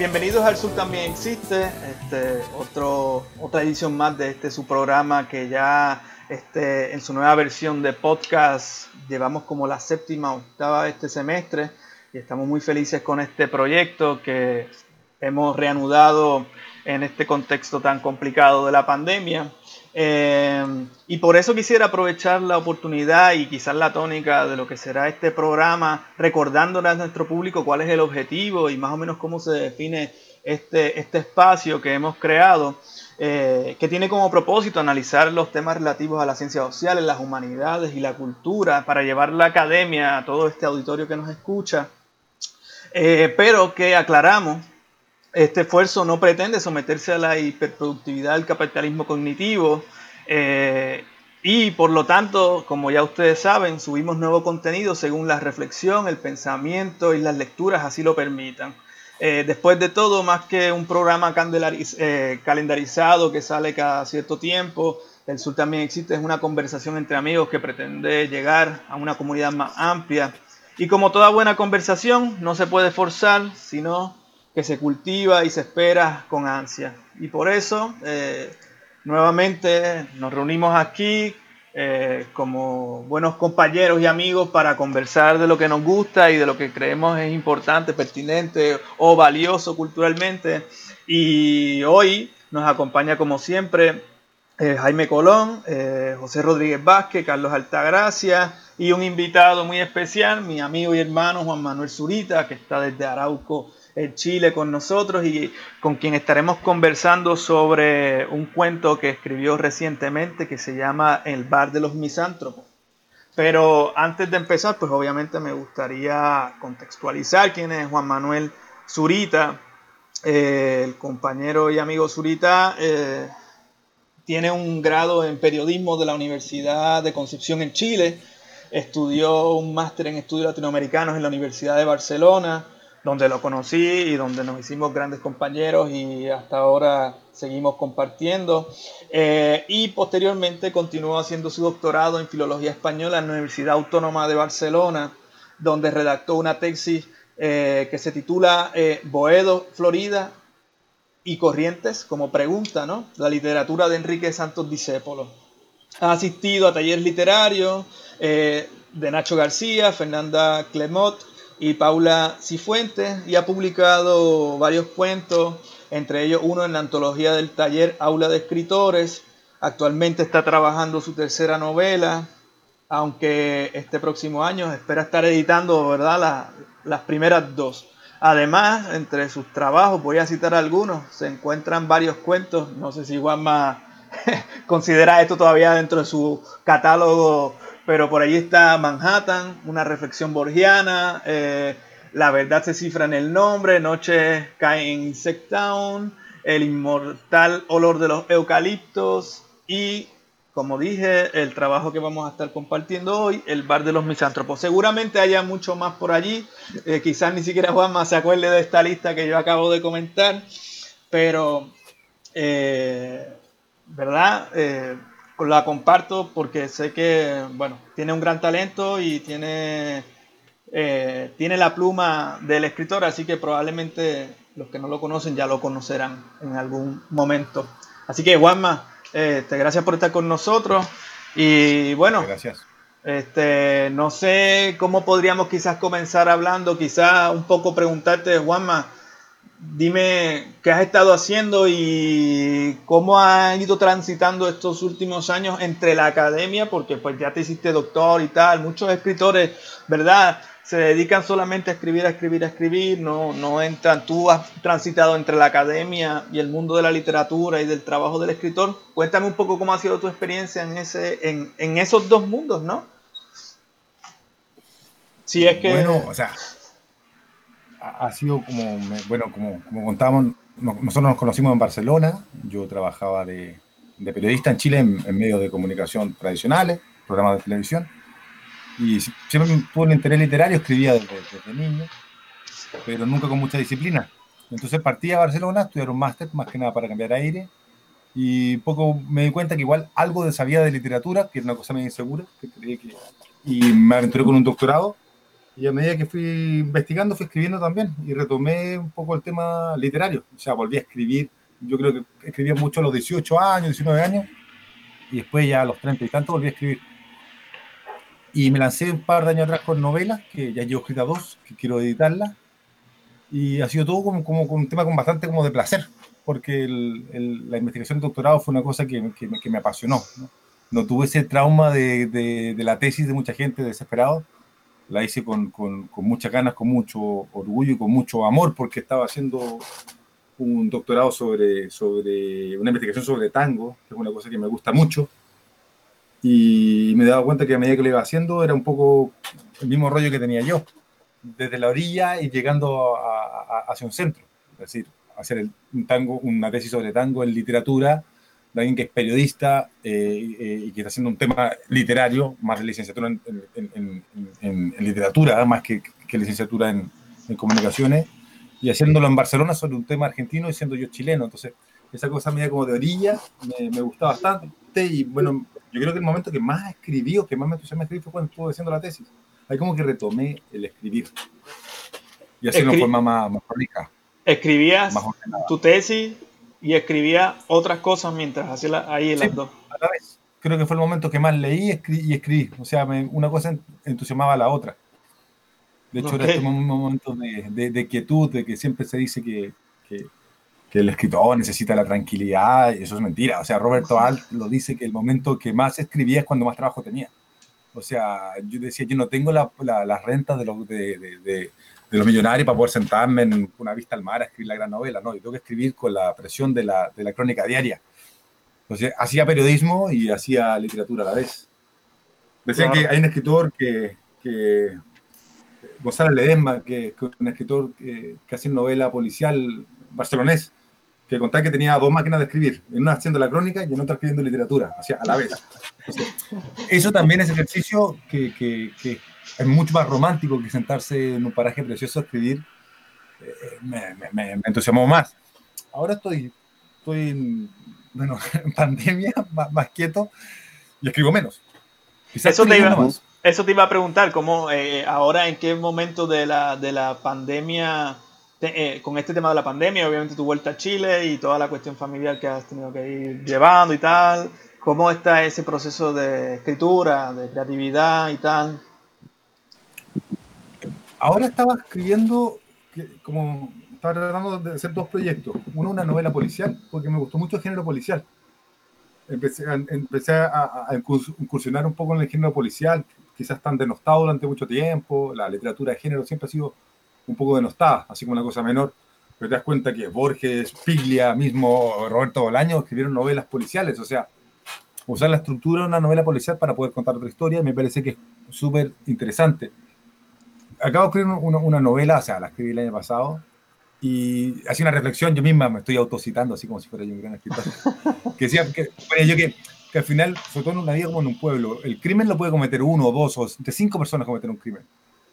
bienvenidos al Sur también existe, este, otro, otra edición más de este su programa que ya este, en su nueva versión de podcast llevamos como la séptima octava de este semestre y estamos muy felices con este proyecto que hemos reanudado en este contexto tan complicado de la pandemia. Eh, y por eso quisiera aprovechar la oportunidad y quizás la tónica de lo que será este programa, recordándole a nuestro público cuál es el objetivo y más o menos cómo se define este, este espacio que hemos creado, eh, que tiene como propósito analizar los temas relativos a las ciencias sociales, las humanidades y la cultura para llevar la academia a todo este auditorio que nos escucha, eh, pero que aclaramos este esfuerzo no pretende someterse a la hiperproductividad del capitalismo cognitivo eh, y por lo tanto, como ya ustedes saben, subimos nuevo contenido según la reflexión, el pensamiento y las lecturas así lo permitan. Eh, después de todo, más que un programa eh, calendarizado que sale cada cierto tiempo, el Sur también existe, es una conversación entre amigos que pretende llegar a una comunidad más amplia. Y como toda buena conversación, no se puede forzar, sino que se cultiva y se espera con ansia. Y por eso, eh, nuevamente nos reunimos aquí eh, como buenos compañeros y amigos para conversar de lo que nos gusta y de lo que creemos es importante, pertinente o valioso culturalmente. Y hoy nos acompaña como siempre eh, Jaime Colón, José Rodríguez Vázquez, Carlos Altagracia y un invitado muy especial, mi amigo y hermano Juan Manuel Zurita, que está desde Arauco, Chile con nosotros y con quien estaremos conversando sobre un cuento que escribió recientemente que se llama El bar de los misántropos. Pero antes de empezar, pues obviamente me gustaría contextualizar quién es Juan Manuel Zurita. Eh, el compañero y amigo Zurita eh, tiene un grado en periodismo de la Universidad de Concepción en Chile. Estudió un máster en estudios latinoamericanos en la Universidad de Barcelona donde lo conocí y donde nos hicimos grandes compañeros y hasta ahora seguimos compartiendo. Eh, y posteriormente continuó haciendo su doctorado en Filología Española en la Universidad Autónoma de Barcelona, donde redactó una tesis eh, que se titula eh, Boedo, Florida y Corrientes como pregunta, ¿no? La literatura de Enrique Santos Discépolo. Ha asistido a talleres literarios de Nacho García, Fernanda Clemot, y Paula Cifuentes y ha publicado varios cuentos, entre ellos uno en la antología del taller Aula de Escritores. Actualmente está trabajando su tercera novela, aunque este próximo año espera estar editando ¿verdad? las primeras dos. Además, entre sus trabajos, voy a citar algunos, se encuentran varios cuentos, no sé si Juanma considera esto todavía dentro de su catálogo pero por ahí está Manhattan, una reflexión borgiana, eh, La verdad se cifra en el nombre, Noche cae en Insectown, El inmortal olor de los eucaliptos y, como dije, el trabajo que vamos a estar compartiendo hoy, El bar de los misántropos. Seguramente haya mucho más por allí, eh, quizás ni siquiera Juanma se acuerde de esta lista que yo acabo de comentar, pero, eh, ¿verdad? La comparto porque sé que, bueno, tiene un gran talento y tiene, eh, tiene la pluma del escritor, así que probablemente los que no lo conocen ya lo conocerán en algún momento. Así que, Juanma, este, gracias por estar con nosotros. Y bueno, gracias. Este, no sé cómo podríamos quizás comenzar hablando, quizás un poco preguntarte, Juanma, Dime qué has estado haciendo y cómo has ido transitando estos últimos años entre la academia, porque pues ya te hiciste doctor y tal. Muchos escritores, ¿verdad? Se dedican solamente a escribir, a escribir, a escribir, no, no entran. Tú has transitado entre la academia y el mundo de la literatura y del trabajo del escritor. Cuéntame un poco cómo ha sido tu experiencia en, ese, en, en esos dos mundos, ¿no? Si es que... Bueno, o sea, ha sido como, bueno, como, como contábamos, nosotros nos conocimos en Barcelona, yo trabajaba de, de periodista en Chile en, medios de comunicación tradicionales, programas de televisión, y siempre tuve un interés literario, escribía desde, desde, niño, pero nunca con mucha disciplina. Entonces partí a Barcelona estudiar un máster, más que nada para cambiar aire, y poco me di cuenta que igual algo de sabía de literatura, que era una cosa medio insegura, que que, y me aventuré con un doctorado, y a medida que fui investigando, fui escribiendo también y retomé un poco el tema literario. O sea, volví a escribir. Yo creo que escribía mucho a los 18 años, 19 años. Y después ya a los 30 y tanto volví a escribir. Y me lancé un par de años atrás con novelas, que ya llevo escritas dos, que quiero editarlas. Y ha sido todo como, como, un tema con bastante como de placer, porque el, la investigación del doctorado fue una cosa que, que, que me apasionó. ¿no? ¿no? tuve ese trauma de, de, de la tesis de mucha gente desesperado la hice con, con, con, muchas ganas, con mucho orgullo y con mucho amor, porque estaba haciendo un doctorado sobre, sobre una investigación sobre tango, que es una cosa que me gusta mucho. Y me dado cuenta que a medida que lo iba haciendo era un poco el mismo rollo que tenía yo, desde la orilla y llegando a, a, hacia un centro. Es decir, hacer el, un tango, una tesis sobre tango en literatura de alguien que es periodista eh, eh, y que está haciendo un tema literario, más de licenciatura en, en, en, en literatura, más que, que licenciatura en, comunicaciones, y haciéndolo en Barcelona sobre un tema argentino y siendo yo chileno. Entonces, esa cosa media como de orilla me, me gusta bastante y bueno, yo creo que el momento que más escribí o que más me entusiasmó escribir fue cuando estuve haciendo la tesis. Ahí como que retomé el escribir. Y así Escri una forma más, más prolija. ¿Escribías más tu tesis y escribía otras cosas mientras hacía la, ahí las dos. A la vez. Creo que fue el momento que más leí escribí, y escribí. O sea, me, una cosa entusiasmaba a la otra. De hecho, okay. era este un momento de, de, de, quietud, de que siempre se dice que, que, que, el escritor necesita la tranquilidad, y eso es mentira. O sea, Roberto Alt lo dice que el momento que más escribía es cuando más trabajo tenía. O sea, yo decía, yo no tengo la, la, las rentas de, lo, de, de, los millonarios para poder sentarme en una vista al mar a escribir la gran novela, no, yo tengo que escribir con la presión de la, de la crónica diaria. Entonces, hacía periodismo y hacía literatura a la vez. Decían claro. que hay un escritor que, que González Ledesma, que, que es un escritor que, que hace novela policial barcelonés, que contaba que tenía dos máquinas de escribir, en una haciendo la crónica y en otra escribiendo literatura, o sea, a la vez. Entonces, eso también es ejercicio que, que, que, es mucho más romántico que sentarse en un paraje precioso a escribir. Eh, me, me, me, entusiasmó más. Ahora estoy, estoy en, bueno, en pandemia, más, más, quieto y escribo menos. Quizás eso, te iba, más. eso te iba a preguntar, ¿cómo eh, ahora en qué momento de la, de la pandemia, te, eh, con este tema de la pandemia, obviamente tu vuelta a Chile y toda la cuestión familiar que has tenido que ir llevando y tal, ¿cómo está ese proceso de escritura, de creatividad y tal? Ahora estaba escribiendo, como estaba tratando de hacer dos proyectos. Uno, una novela policial, porque me gustó mucho el género policial. Empecé, a, empecé a, a, incursionar un poco en el género policial, quizás tan denostado durante mucho tiempo. La literatura de género siempre ha sido un poco denostada, así como una cosa menor. Pero te das cuenta que Borges, Piglia, mismo Roberto Bolaño escribieron novelas policiales, o sea, usar la estructura de una novela policial para poder contar otra historia me parece que es súper interesante acabo de escribir una, una, novela, o sea, la escribí el año pasado, y hacía una reflexión, yo misma me estoy autocitando, así como si fuera yo un gran escritor, que decía que, bueno, yo que, que, al final, sobre todo en una vida como en un pueblo, el crimen lo puede cometer uno o dos, o de cinco personas cometer un crimen,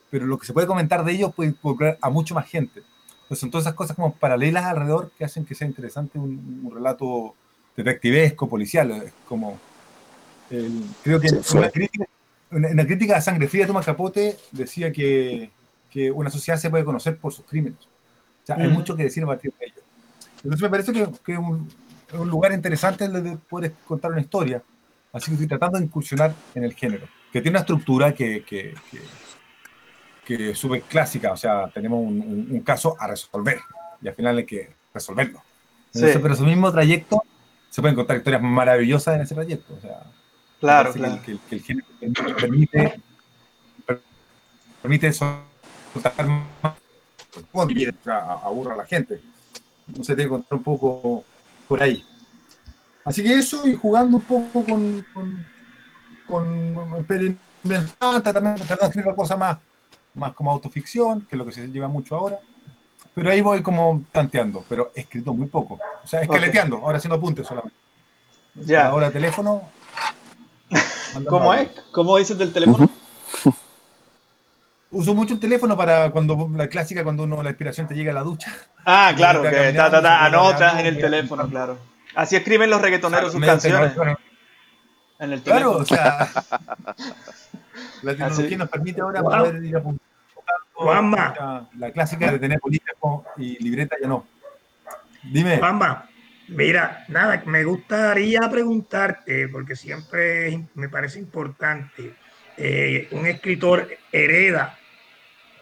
pero lo que se puede comentar de ellos puede involucrar a mucho más gente. Entonces son todas esas cosas como paralelas alrededor que hacen que sea interesante un, un relato detectivesco, policial, como... El, creo que sí, una crítica en la crítica a Sangre Fría, Tomás Capote decía que, que, una sociedad se puede conocer por sus crímenes. O sea, hay mucho que decir a partir de ello. Entonces me parece que es que un, un, lugar interesante donde puedes contar una historia. Así que estoy tratando de incursionar en el género, que tiene una estructura que, que, que, que es súper clásica. O sea, tenemos un, un, un, caso a resolver y al final hay que resolverlo. Entonces, sí. Pero su mismo trayecto se pueden contar historias maravillosas en ese trayecto. O sea, Claro, claro. Que, que, que, el género permite, permite soltar más, aburra a la gente. No se tiene que contar un poco por ahí. Así que eso, y jugando un poco con, con, con también tratando de escribir cosas más, más como autoficción, que es lo que se lleva mucho ahora. pero ahí voy como tanteando, pero escrito muy poco. O sea, esqueleteando, ahora haciendo apuntes solamente. Ya. Ahora teléfono. ¿Cómo es? ¿Cómo dices del teléfono? Uso mucho el teléfono para cuando la clásica cuando uno la inspiración te llega a la ducha. Ah, claro, que ta, ta, ta, anotas en el teléfono, claro. Así escriben los reggaetoneros sus canciones teléfono. en el Claro, teléfono. o sea, la tecnología Así. nos permite ahora Wow. poder ir apuntando. Juanma. La, la clásica de tener bolígrafo y libreta ya no. Dime. Juanma, mira, nada, me gustaría preguntarte, porque siempre me parece importante, eh, un escritor hereda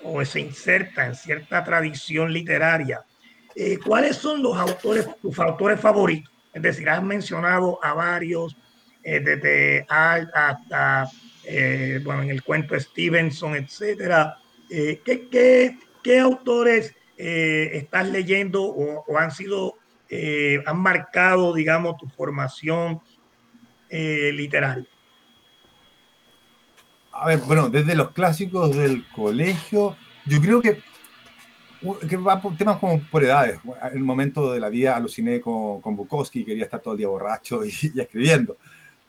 o se inserta en cierta tradición literaria. Eh, ¿Cuáles son los autores, tus autores favoritos? Es decir, has mencionado a varios, eh, desde Alt hasta, bueno, en el cuento Stevenson, etcétera. ¿qué, qué, qué autores estás leyendo o, o han sido, eh, han marcado, digamos, tu formación eh, literaria? A ver, bueno, desde los clásicos del colegio, yo creo que, que va por temas como por edades. En un momento de la vida aluciné con, con Bukowski, quería estar todo el día borracho y, y escribiendo.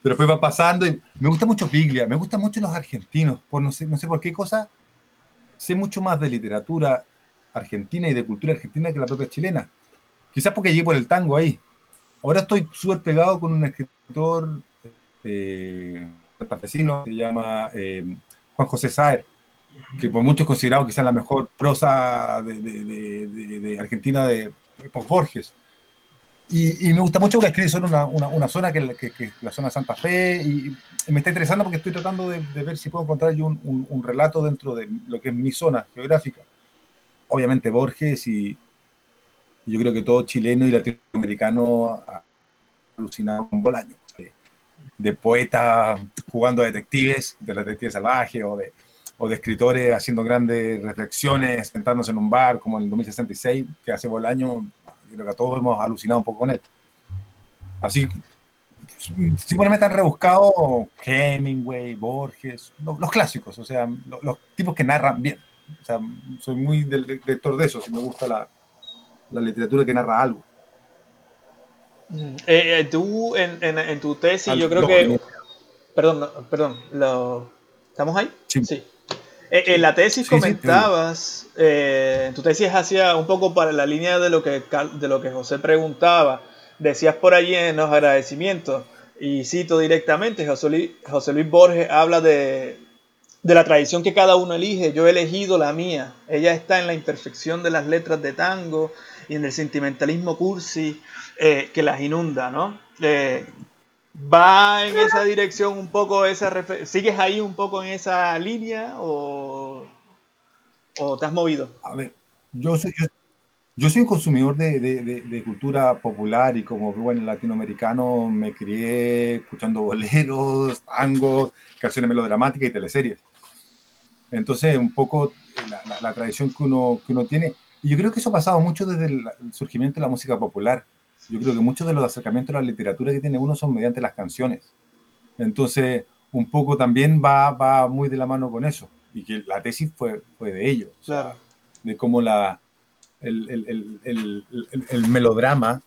Pero después va pasando y me gusta mucho Piglia, me gustan mucho los argentinos, por no sé, no sé por qué cosa, sé mucho más de literatura argentina y de cultura argentina que la propia chilena. Quizás porque llegué por el tango ahí. Ahora estoy súper pegado con un escritor eh, santafesino, se llama eh, Juan José Saer, que por muchos es considerado quizás la mejor prosa de, de- de- de- Argentina de, por Borges. Y, y me gusta mucho que escribe sobre una, una, una zona que, que, que es la zona de Santa Fe y, y me está interesando porque estoy tratando de, de ver si puedo encontrar yo un, un- un relato dentro de lo que es mi zona geográfica. Obviamente Borges y yo creo que todo chileno y latinoamericano ha alucinado con Bolaño. De, de poetas jugando a detectives, de detectives salvajes o de, o de escritores haciendo grandes reflexiones, sentándose en un bar como en el 2066 que hace Bolaño. Creo que todos hemos alucinado un poco con él. Así, si ponerme tan rebuscado, Hemingway, Borges, lo- los, clásicos, o sea, lo- los, tipos que narran bien. O sea, soy muy del lector de eso, si me gusta la, la literatura que narra algo. Eh, eh, tú en, en- en tu tesis, yo creo que-. Perdón, no, perdón. lo- ¿Estamos ahí? Sí. Eh, en la tesis Sí, sí, te comentabas, eh, en tu tesis hacía un poco para la línea de lo que, de lo que José preguntaba. Decías por allí en los agradecimientos, y cito directamente, José Luis, José Luis Borges habla de, de la tradición que cada uno elige. Yo he elegido la mía. Ella está en la imperfección de las letras de tango y en el sentimentalismo cursi eh, que las inunda, ¿no? Eh, ¿Va en esa dirección un poco esa ¿Sigues ahí un poco en esa línea o, o te has movido? A ver, yo soy, yo, soy un consumidor de, de- de- de cultura popular y como buen latinoamericano me crié escuchando boleros, tangos, canciones melodramáticas y teleseries. Entonces, un poco la, la- la tradición que uno, que uno tiene. Y yo creo que eso ha pasado mucho desde el, surgimiento de la música popular. Yo creo que muchos de los acercamientos a la literatura que tiene uno son mediante las canciones. Entonces, un poco también va, va muy de la mano con eso. Y que la tesis fue, fue de ello. Claro. de cómo la, el, el- el- el- el- el melodrama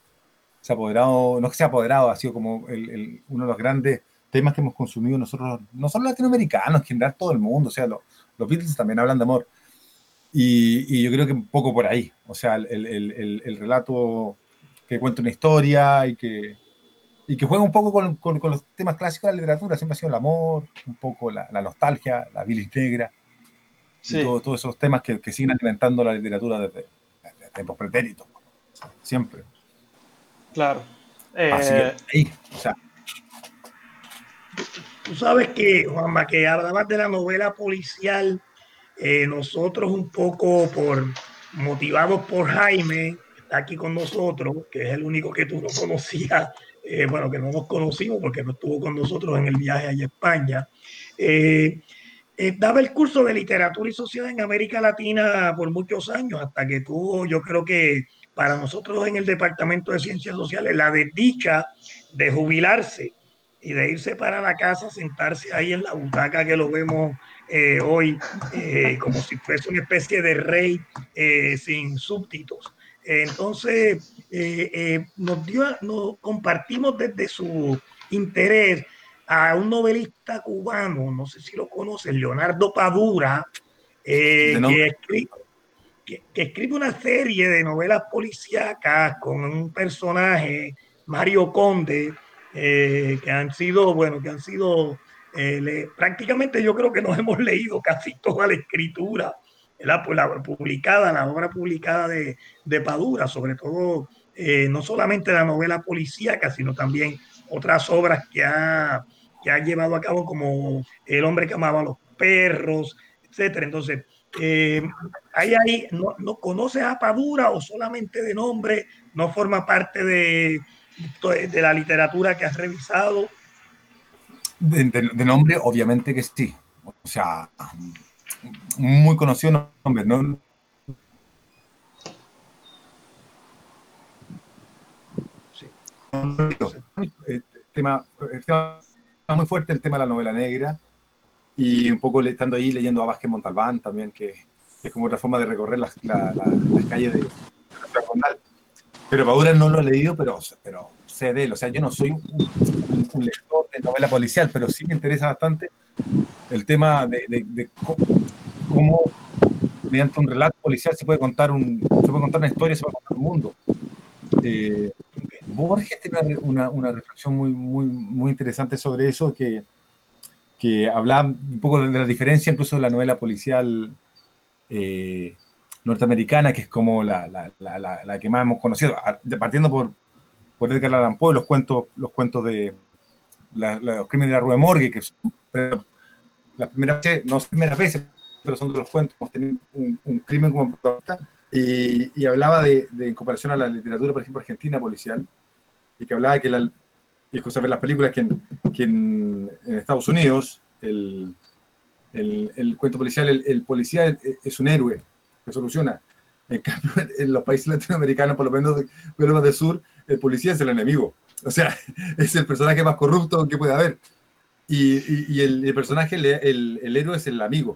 se ha apoderado, no es que se ha apoderado, ha sido como uno de los grandes temas que hemos consumido nosotros, no solo latinoamericanos, en general todo el mundo, o sea, lo- los Beatles también hablan de amor. Y, y yo creo que un poco por ahí, o sea, el, el- el- el- el relato que cuenta una historia y que, y que juega un poco con, con- con los temas clásicos de la literatura, siempre ha sido el amor, un poco la, la nostalgia, la bilis negra, y Sí. todo- todos esos temas que, que siguen alimentando la literatura desde, desde tiempos pretéritos, siempre. Claro. Así Eh, que ahí, o sea, Tú sabes que, Juanma, que hablabas de la novela policial, eh, nosotros un poco por motivados por Jaime, que está aquí con nosotros, que es el único que tú no conocías, eh, bueno, que no nos conocimos porque no estuvo con nosotros en el viaje allá a España. Eh, eh, daba el curso de literatura y sociedad en América Latina por muchos años, hasta que tuvo, yo creo que para nosotros en el Departamento de Ciencias Sociales, la desdicha de jubilarse y de irse para la casa, sentarse ahí en la butaca que lo vemos eh, hoy, eh, como si fuese una especie de rey eh, sin súbditos. Entonces, nos, dio, nos compartimos desde su interés a un novelista cubano, no sé si lo conocen, Leonardo Padura, que, escribe, que, escribe una serie de novelas policíacas con un personaje, Mario Conde, que han sido, bueno, que han sido eh, prácticamente yo creo que nos hemos leído casi toda la escritura, la, la publicada, la obra publicada de, de Padura, sobre todo eh, no solamente la novela policíaca, sino también otras obras que ha, que ha llevado a cabo como El hombre que amaba a los perros, etcétera. Entonces, eh, ahí, ahí no, no conoces a Padura o solamente de nombre, no forma parte de, de la literatura que has revisado. De, nombre, obviamente que sí. O sea, muy conocido nombre, ¿no? Sí. El tema, muy fuerte el tema de la novela negra y un poco estando ahí leyendo a Vázquez Montalbán también, que, es como otra forma de recorrer las, calles de la Pero Padura no lo he leído, pero, pero sé de él. O sea, yo no soy un lector novela policial, pero sí me interesa bastante el tema de, cómo, mediante un relato policial se puede contar un se puede contar una historia, se puede contar un mundo. Eh, Borges tiene una, reflexión muy, muy, muy interesante sobre eso, que, que hablaba un poco de la diferencia incluso de la novela policial eh, norteamericana, que es como la, la, la, la, que más hemos conocido, partiendo por, por Edgar Allan Poe, los cuentos, los cuentos de, los crímenes de la Rue Morgue, que son la primera vez, no las primeras veces, pero son de los cuentos, tenido un, crimen como protagonista, y, y hablaba de, de, en comparación a la literatura, por ejemplo, argentina policial, y que hablaba que la, y cosa ver las películas que en, que en, Estados Unidos el, el, el, cuento policial, el, policía es, un héroe que soluciona. En cambio, en los países latinoamericanos, por lo menos de, de del sur, el policía es el enemigo. O sea, es el personaje más corrupto que puede haber. Y, y, el, personaje, el, el, héroe es el amigo.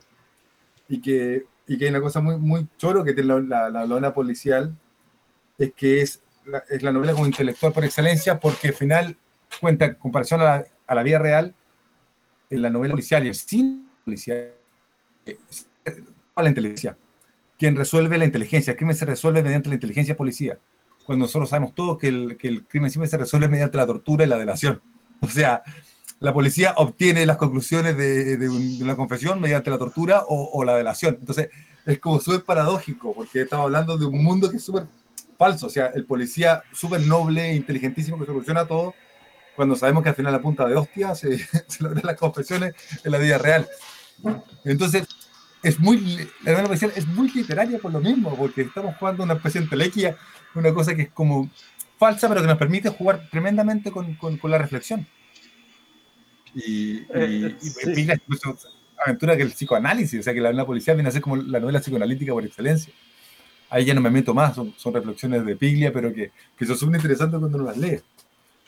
Y que, y que hay una cosa muy, muy choro que tiene la, la, novela policial, es que es la, es la novela como intelectual por excelencia, porque al final cuenta, en comparación a la, a la vida real, en la novela policial y el cine policial, es la inteligencia. Quien resuelve la inteligencia, el crimen se resuelve mediante la inteligencia policía cuando nosotros sabemos todos que el, que el crimen siempre se resuelve mediante la tortura y la delación. O sea, la policía obtiene las conclusiones de, de, una confesión mediante la tortura o, o la delación. Entonces, es como súper paradójico, porque estamos hablando de un mundo que es súper falso. O sea, el policía súper noble, inteligentísimo, que soluciona todo, cuando sabemos que al final la punta de hostia se, se logran las confesiones en la vida real. Entonces, es muy, la novela policial es muy literaria por lo mismo, porque estamos jugando una especie de entelequia una cosa que es como falsa, pero que nos permite jugar tremendamente con, con, la reflexión. Y, y, eh, y aventura que el psicoanálisis, o sea que la novela policial viene a ser como la novela psicoanalítica por excelencia. Ahí ya no me meto más, son, son reflexiones de Piglia, pero que, que son súper interesantes cuando uno las lee.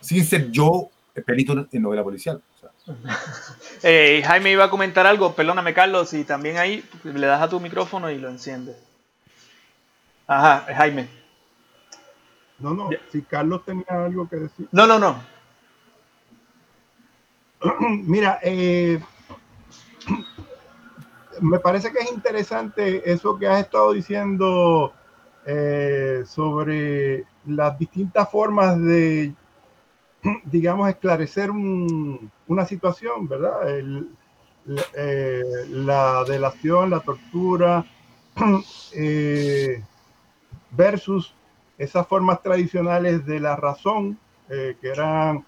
Sin ser yo perito en novela policial. eh, Jaime iba a comentar algo, perdóname Carlos, y también ahí le das a tu micrófono y lo enciendes. Ajá, Jaime. No, no, si Carlos tenía algo que decir. No, no, no. Mira, eh, me parece que es interesante eso que has estado diciendo eh, sobre las distintas formas de, digamos, esclarecer una situación, ¿verdad? Eh, la delación, la tortura, versus esas formas tradicionales de la razón, eh, que eran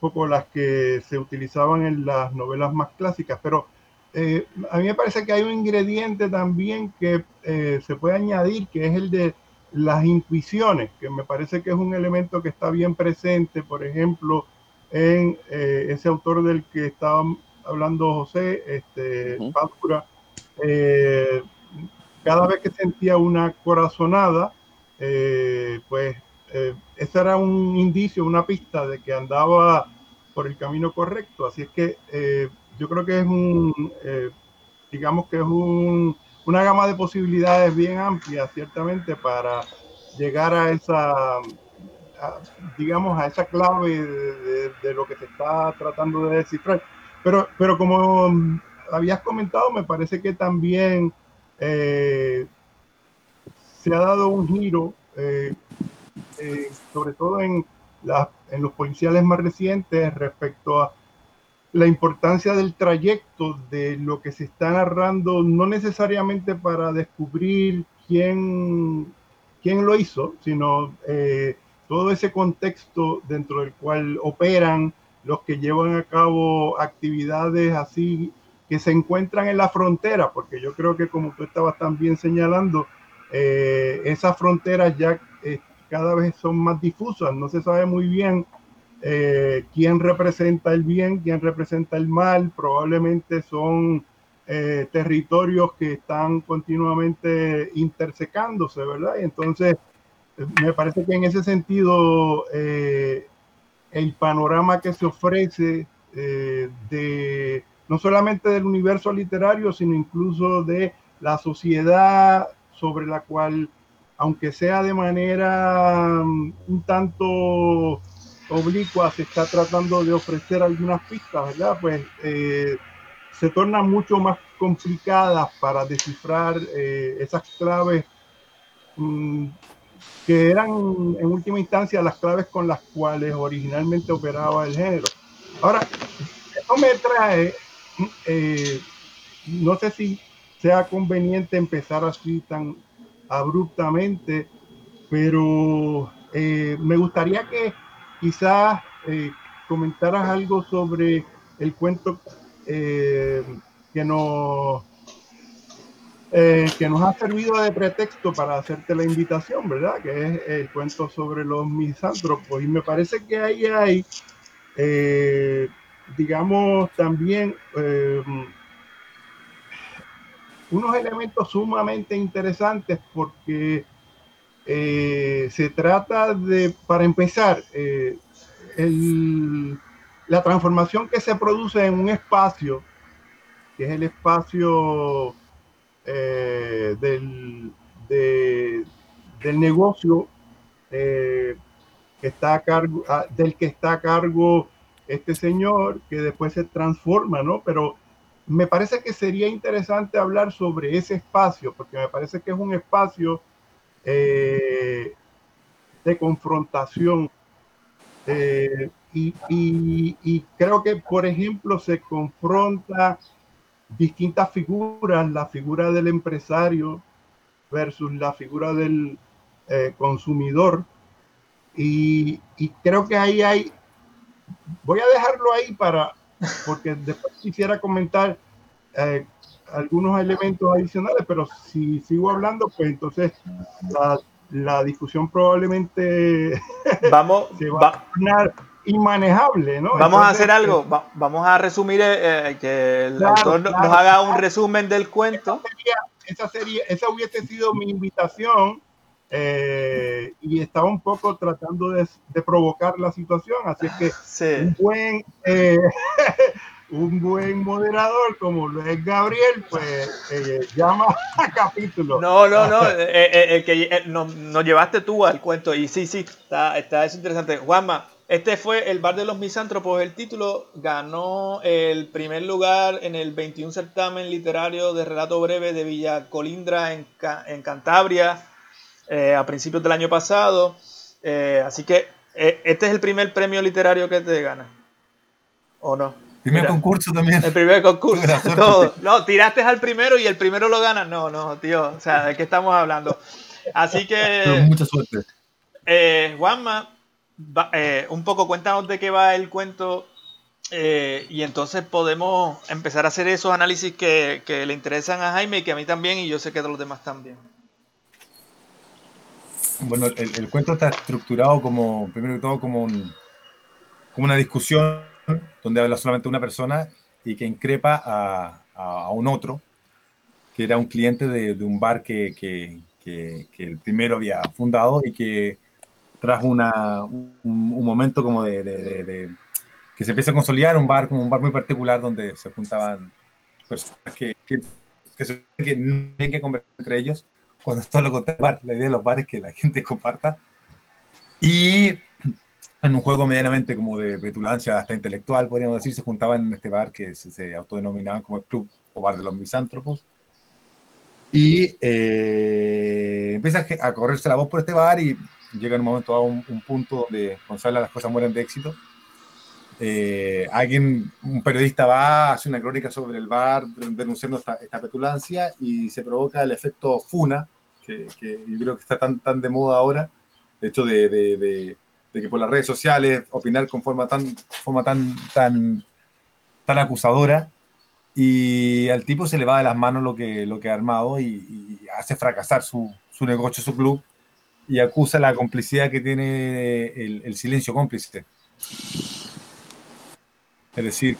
poco las que se utilizaban en las novelas más clásicas, pero eh, a mí me parece que hay un ingrediente también que eh, se puede añadir, que es el de las intuiciones, que me parece que es un elemento que está bien presente, por ejemplo, en ese autor del que estaba hablando José, este, cada vez que sentía una corazonada, eh, pues eh, ese era un indicio, una pista de que andaba por el camino correcto. Así es que eh, yo creo que es un, eh, digamos que es un, una gama de posibilidades bien amplia, ciertamente, para llegar a esa, digamos, a esa clave de, lo que se está tratando de descifrar. Pero, pero como habías comentado, me parece que también eh, se ha dado un giro, eh, eh, sobre todo en, en los policiales más recientes, respecto a la importancia del trayecto de lo que se está narrando, no necesariamente para descubrir quién, quién lo hizo, sino todo ese contexto dentro del cual operan los que llevan a cabo actividades así que se encuentran en la frontera, porque yo creo que como tú estabas también señalando, eh, esas fronteras ya eh, cada vez son más difusas, no se sabe muy bien eh, quién representa el bien, quién representa el mal, probablemente son territorios que están continuamente intersecándose, ¿verdad? Y entonces, me parece que en ese sentido, el panorama que se ofrece de no solamente del universo literario, sino incluso de la sociedad sobre la cual, aunque sea de manera mm, un tanto oblicua, se está tratando de ofrecer algunas pistas, ¿verdad? Pues eh, se tornan mucho más complicadas para descifrar eh, esas claves mm, que eran en última instancia las claves con las cuales originalmente operaba el género. Ahora, esto me trae eh, no sé si sea conveniente empezar así tan abruptamente, pero me gustaría que quizás eh, comentaras algo sobre el cuento que nos que nos ha servido de pretexto para hacerte la invitación, ¿verdad? Que es el cuento sobre los misántropos. Y me parece que ahí hay digamos, también eh, unos elementos sumamente interesantes porque eh, se trata de, para empezar, eh, la transformación que se produce en un espacio, que es el espacio del, del negocio que está a cargo, ah, del que está a cargo este señor que después se transforma, ¿no? Pero me parece que sería interesante hablar sobre ese espacio, porque me parece que es un espacio eh, de confrontación. Eh, y, y, creo que, por ejemplo, se confronta distintas figuras, la figura del empresario versus la figura del eh, consumidor. Y, y, creo que ahí hay voy a dejarlo ahí para, porque después quisiera comentar algunos elementos adicionales, pero si sigo hablando, pues entonces la, discusión probablemente vamos, se va, a tornar inmanejable, ¿no? Vamos a hacer algo, eh, vamos a resumir, eh, que el autor nos haga un resumen del cuento. esa, sería, esa hubiese sido mi invitación eh, y estaba un poco tratando de, provocar la situación, así es que un, buen, eh, un buen moderador como lo es Gabriel, pues eh, llama a capítulo. No, no, no, el que nos no llevaste tú al cuento y sí, sí, está, está es interesante. Juanma, este fue El Bar de los Misántropos, el título ganó el primer lugar en el 21 certamen literario de relato breve de Villa Colindra en, en Cantabria eh, a principios del año pasado. Eh, así que eh, este es el primer premio literario que te gana. ¿O no? Primer concurso también. El primer concurso. Todo. No, tiraste al primero y el primero lo gana. No, no, tío. O sea, ¿de qué estamos hablando? Así que. mucha suerte. Juanma, un poco cuéntanos de qué va el cuento y entonces podemos empezar a hacer esos análisis que, que, le interesan a Jaime y que a mí también y yo sé que a los demás también. Bueno, el, cuento está estructurado como, primero que todo, como, como una discusión donde habla solamente una persona y que increpa a, a, un otro, que era un cliente de, un bar que, que, que, el primero había fundado y que tras una, un, momento como de, que se empieza a consolidar un bar como un bar muy particular donde se juntaban personas que, que, no tienen que conversar entre ellos cuando está lo contrario. La idea de los bares es que la gente comparta. Y en un juego medianamente como de petulancia hasta intelectual, podríamos decir, se juntaban en este bar que se, se autodenominaban como el Club o Bar de los Misántropos. Y eh, empieza a correrse la voz por este bar y llega en un momento a un, un punto donde Gonzalo las cosas mueren de éxito. Eh, alguien, un periodista va, hace una crónica sobre el bar denunciando esta, esta petulancia y se provoca el efecto Funa, que, que, yo creo que está tan, tan de moda ahora, de hecho de, de, de, de que por las redes sociales opinar con forma tan, forma tan, tan, tan acusadora y al tipo se le va de las manos lo que, lo que ha armado y, y hace fracasar su, su, negocio, su club y acusa la complicidad que tiene el, el silencio cómplice. Es decir,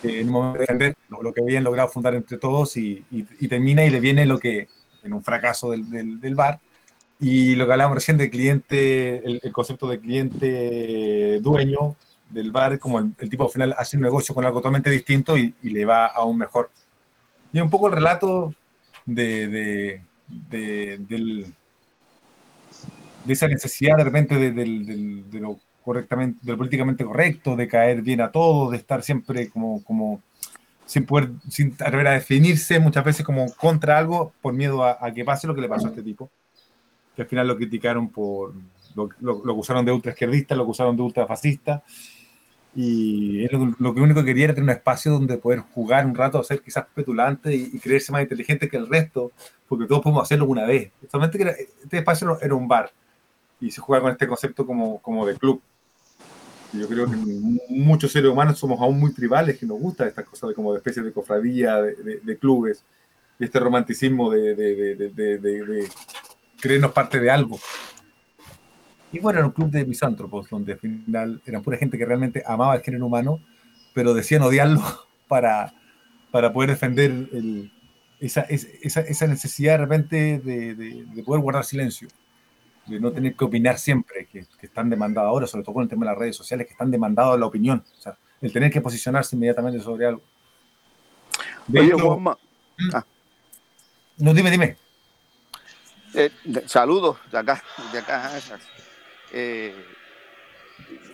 que, en un momento de lo, que habían logrado fundar entre todos y, y, y, termina y le viene lo que, en un fracaso del, del, del bar, y lo que hablábamos recién del cliente, el, el, concepto de cliente dueño del bar, como el, el, tipo al final hace un negocio con algo totalmente distinto y, y, le va aún mejor. Y un poco el relato de, de, de, del, de esa necesidad de repente de, de lo correctamente, de lo políticamente correcto, de caer bien a todos, de estar siempre como, como sin poder, sin atrever a definirse muchas veces como contra algo por miedo a, a, que pase lo que le pasó a este tipo. Que al final lo criticaron por, lo, lo, lo acusaron de ultraizquierdista, lo acusaron de ultrafascista. Y lo, lo, que único que quería era tener un espacio donde poder jugar un rato, ser quizás petulante y, y, creerse más inteligente que el resto, porque todos podemos hacerlo una vez. Solamente que era, este espacio era un bar y se juega con este concepto como, como de club. Yo creo que muchos seres humanos somos aún muy tribales, que nos gusta estas cosas de como de especies de cofradía, de, de, de clubes, y este romanticismo de, de, creernos parte de algo. Y bueno, era un club de misántropos, donde al final eran pura gente que realmente amaba el género humano, pero decían odiarlo para, para poder defender el, esa, esa, esa, necesidad de repente de poder guardar silencio de no tener que opinar siempre, que, que, están demandados ahora, sobre todo con el tema de las redes sociales, que están demandados la opinión, o sea, el tener que posicionarse inmediatamente sobre algo. De Oye, hecho, Juanma. ¿Mm? Ah. No, dime, dime. Eh, saludos de acá, de acá. Eh,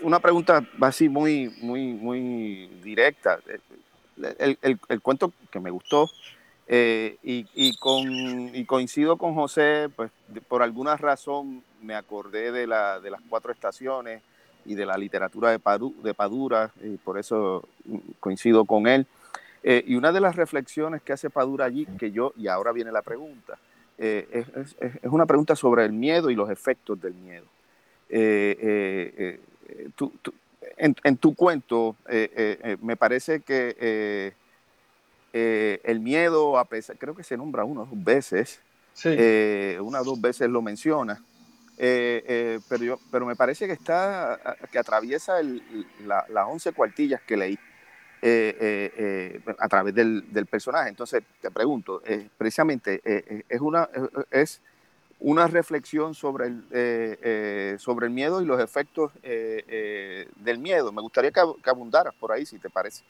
una pregunta así muy, muy, muy directa. El, el, cuento que me gustó eh, y, coincido con José, pues por alguna razón me acordé de, la, de las cuatro estaciones y de la literatura de, Padu, de Padura, y por eso coincido con él. Eh, y una de las reflexiones que hace Padura allí, que yo, y ahora viene la pregunta, eh, es, es, es, una pregunta sobre el miedo y los efectos del miedo. Eh, tú, tú, en, en, tu cuento, me parece que eh, el miedo, a pesar, creo que se nombra una o dos veces, sí. eh, una o dos veces lo menciona, eh, eh, pero, yo, pero me parece que está, que atraviesa el, la, las 11 cuartillas que leí eh, a través del, del, personaje. Entonces, te pregunto, precisamente, es, una, es una reflexión sobre el, sobre el miedo y los efectos del miedo. Me gustaría que, abundaras por ahí, si te parece.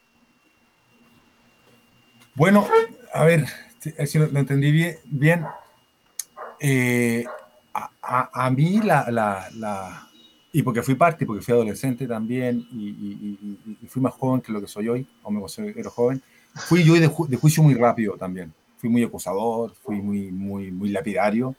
Bueno, a ver, si lo, entendí bien, eh, a, a, a, mí la, la, y porque fui parte, porque fui adolescente también, y, y, y, fui más joven que lo que soy hoy, o me considero joven, fui yo de, ju de, juicio muy rápido también, fui muy acusador, fui muy, muy, muy lapidario,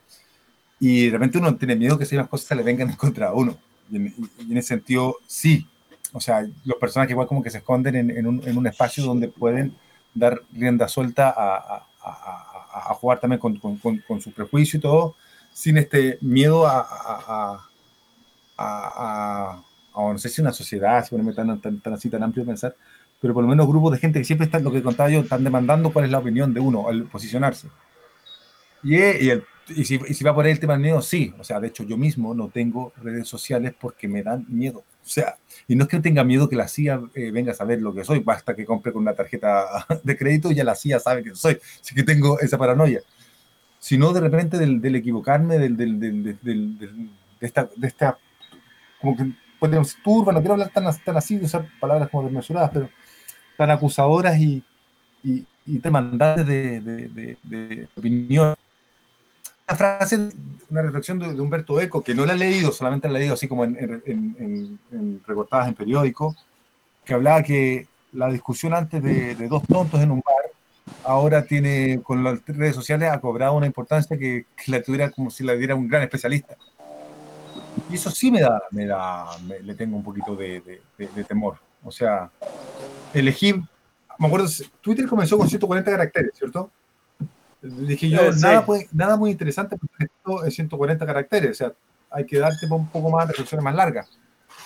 y de repente uno tiene miedo que si las cosas se le vengan en contra a uno, y en, y en ese sentido, sí, o sea, los personajes igual como que se esconden en, en, un, en un espacio donde pueden dar rienda suelta a, a, a, a jugar también con, con, con, con, su prejuicio y todo, sin este miedo a, a, no sé si una sociedad, si me tan, tan, tan, así tan amplio pensar, pero por lo menos grupos de gente que siempre están, lo que contaba yo, están demandando cuál es la opinión de uno al posicionarse. Y, y, el, y, si, y si va por ahí el tema del miedo, sí, o sea, de hecho yo mismo no tengo redes sociales porque me dan miedo. O sea, y no es que tenga miedo que la CIA eh, venga a saber lo que soy, basta que compre con una tarjeta de crédito y ya la CIA sabe que soy, así que tengo esa paranoia. Sino de repente del, del equivocarme, del, del, del, de, esta, de esta, como que pues, turba, no quiero hablar tan, tan así, de usar palabras como desmesuradas, pero tan acusadoras y, y, y demandantes de, de, de, opinión. Una frase, una reflexión de, Humberto Eco, que no la he leído, solamente la he leído así como en, en, en, recortadas en periódicos, que hablaba que la discusión antes de, dos tontos en un bar, ahora tiene, con las redes sociales, ha cobrado una importancia que, que la tuviera como si la diera un gran especialista. Y eso sí me da, me da, le tengo un poquito de, de, temor. O sea, elegir, me acuerdo, Twitter comenzó con 140 caracteres, ¿cierto? Dije yo, nada, nada muy interesante, porque esto es 140 caracteres, o sea, hay que darte un poco más de reflexiones más largas.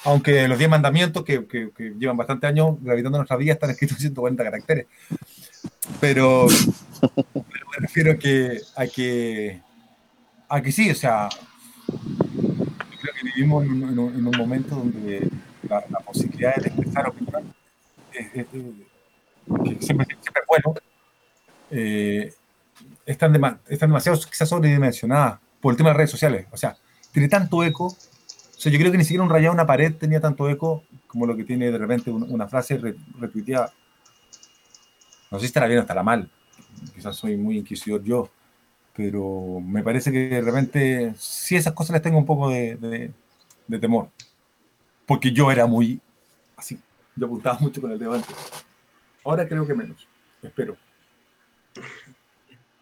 Aunque los 10 mandamientos, que, que, llevan bastante años gravitando nuestra vida, están escritos en 140 caracteres. Pero, pero me refiero que, a que, a que sí, o sea, que vivimos en un, momento donde la, posibilidad de expresar opinión es, siempre, siempre es bueno, eh, están, están demasiado quizás sobredimensionadas por el tema de las redes sociales. O sea, tiene tanto eco. O sea, yo creo que ni siquiera un rayado una pared tenía tanto eco como lo que tiene de repente una, frase retuiteada. No sé si estará bien o estará mal. Quizás soy muy inquisidor yo pero me parece que de repente sí esas cosas les tengo un poco de, temor, porque yo era muy así, yo apuntaba mucho con el dedo antes. Ahora creo que menos, espero.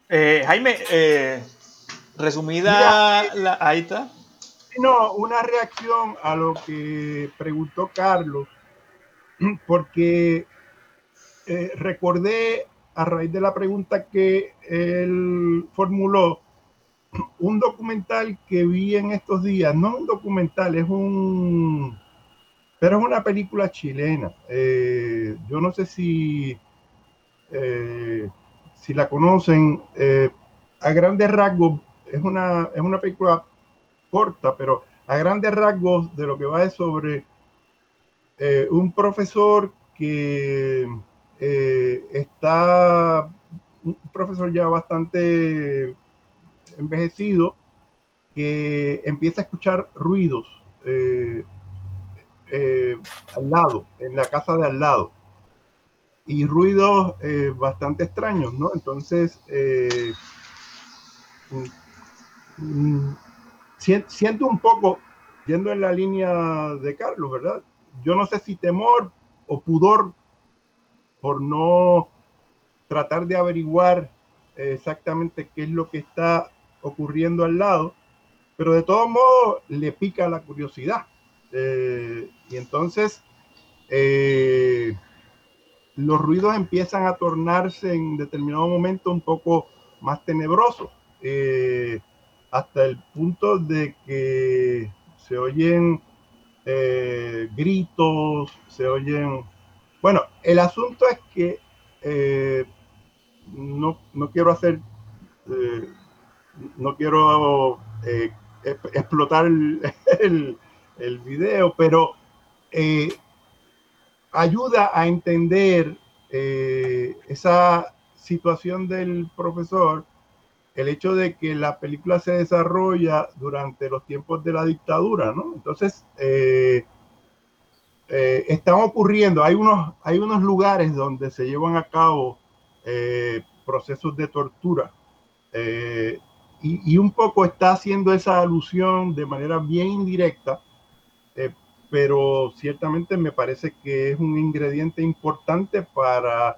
Eh, Jaime, eh, resumida la... Ahí está. No, una reacción a lo que preguntó Carlos, porque eh, recordé a raíz de la pregunta que él formuló, un documental que vi en estos días, no un documental, es un, pero es una película chilena. Eh, yo no sé si, eh, si la conocen, eh, a grandes rasgos, es una, es una película corta, pero a grandes rasgos de lo que va es sobre un profesor que eh, está un profesor ya bastante envejecido que empieza a escuchar ruidos eh, eh, al lado, en la casa de al lado. Y ruidos bastante extraños, ¿no? Entonces, mm, mm, siento un poco, yendo en la línea de Carlos, ¿verdad? Yo no sé si temor o pudor por no tratar de averiguar exactamente qué es lo que está ocurriendo al lado, pero de todos modos le pica la curiosidad. Eh, y entonces eh, los ruidos empiezan a tornarse en determinado momento un poco más tenebrosos, eh, hasta el punto de que se oyen gritos, se oyen bueno, el asunto es que eh, no, quiero hacer, eh, no quiero eh, explotar el, el, video, pero ayuda a entender esa situación del profesor, el hecho de que la película se desarrolla durante los tiempos de la dictadura, ¿no? Entonces, eh, están ocurriendo, hay unos, hay unos lugares donde se llevan a cabo eh, procesos de tortura eh, y, un poco está haciendo esa alusión de manera bien indirecta, pero ciertamente me parece que es un ingrediente importante para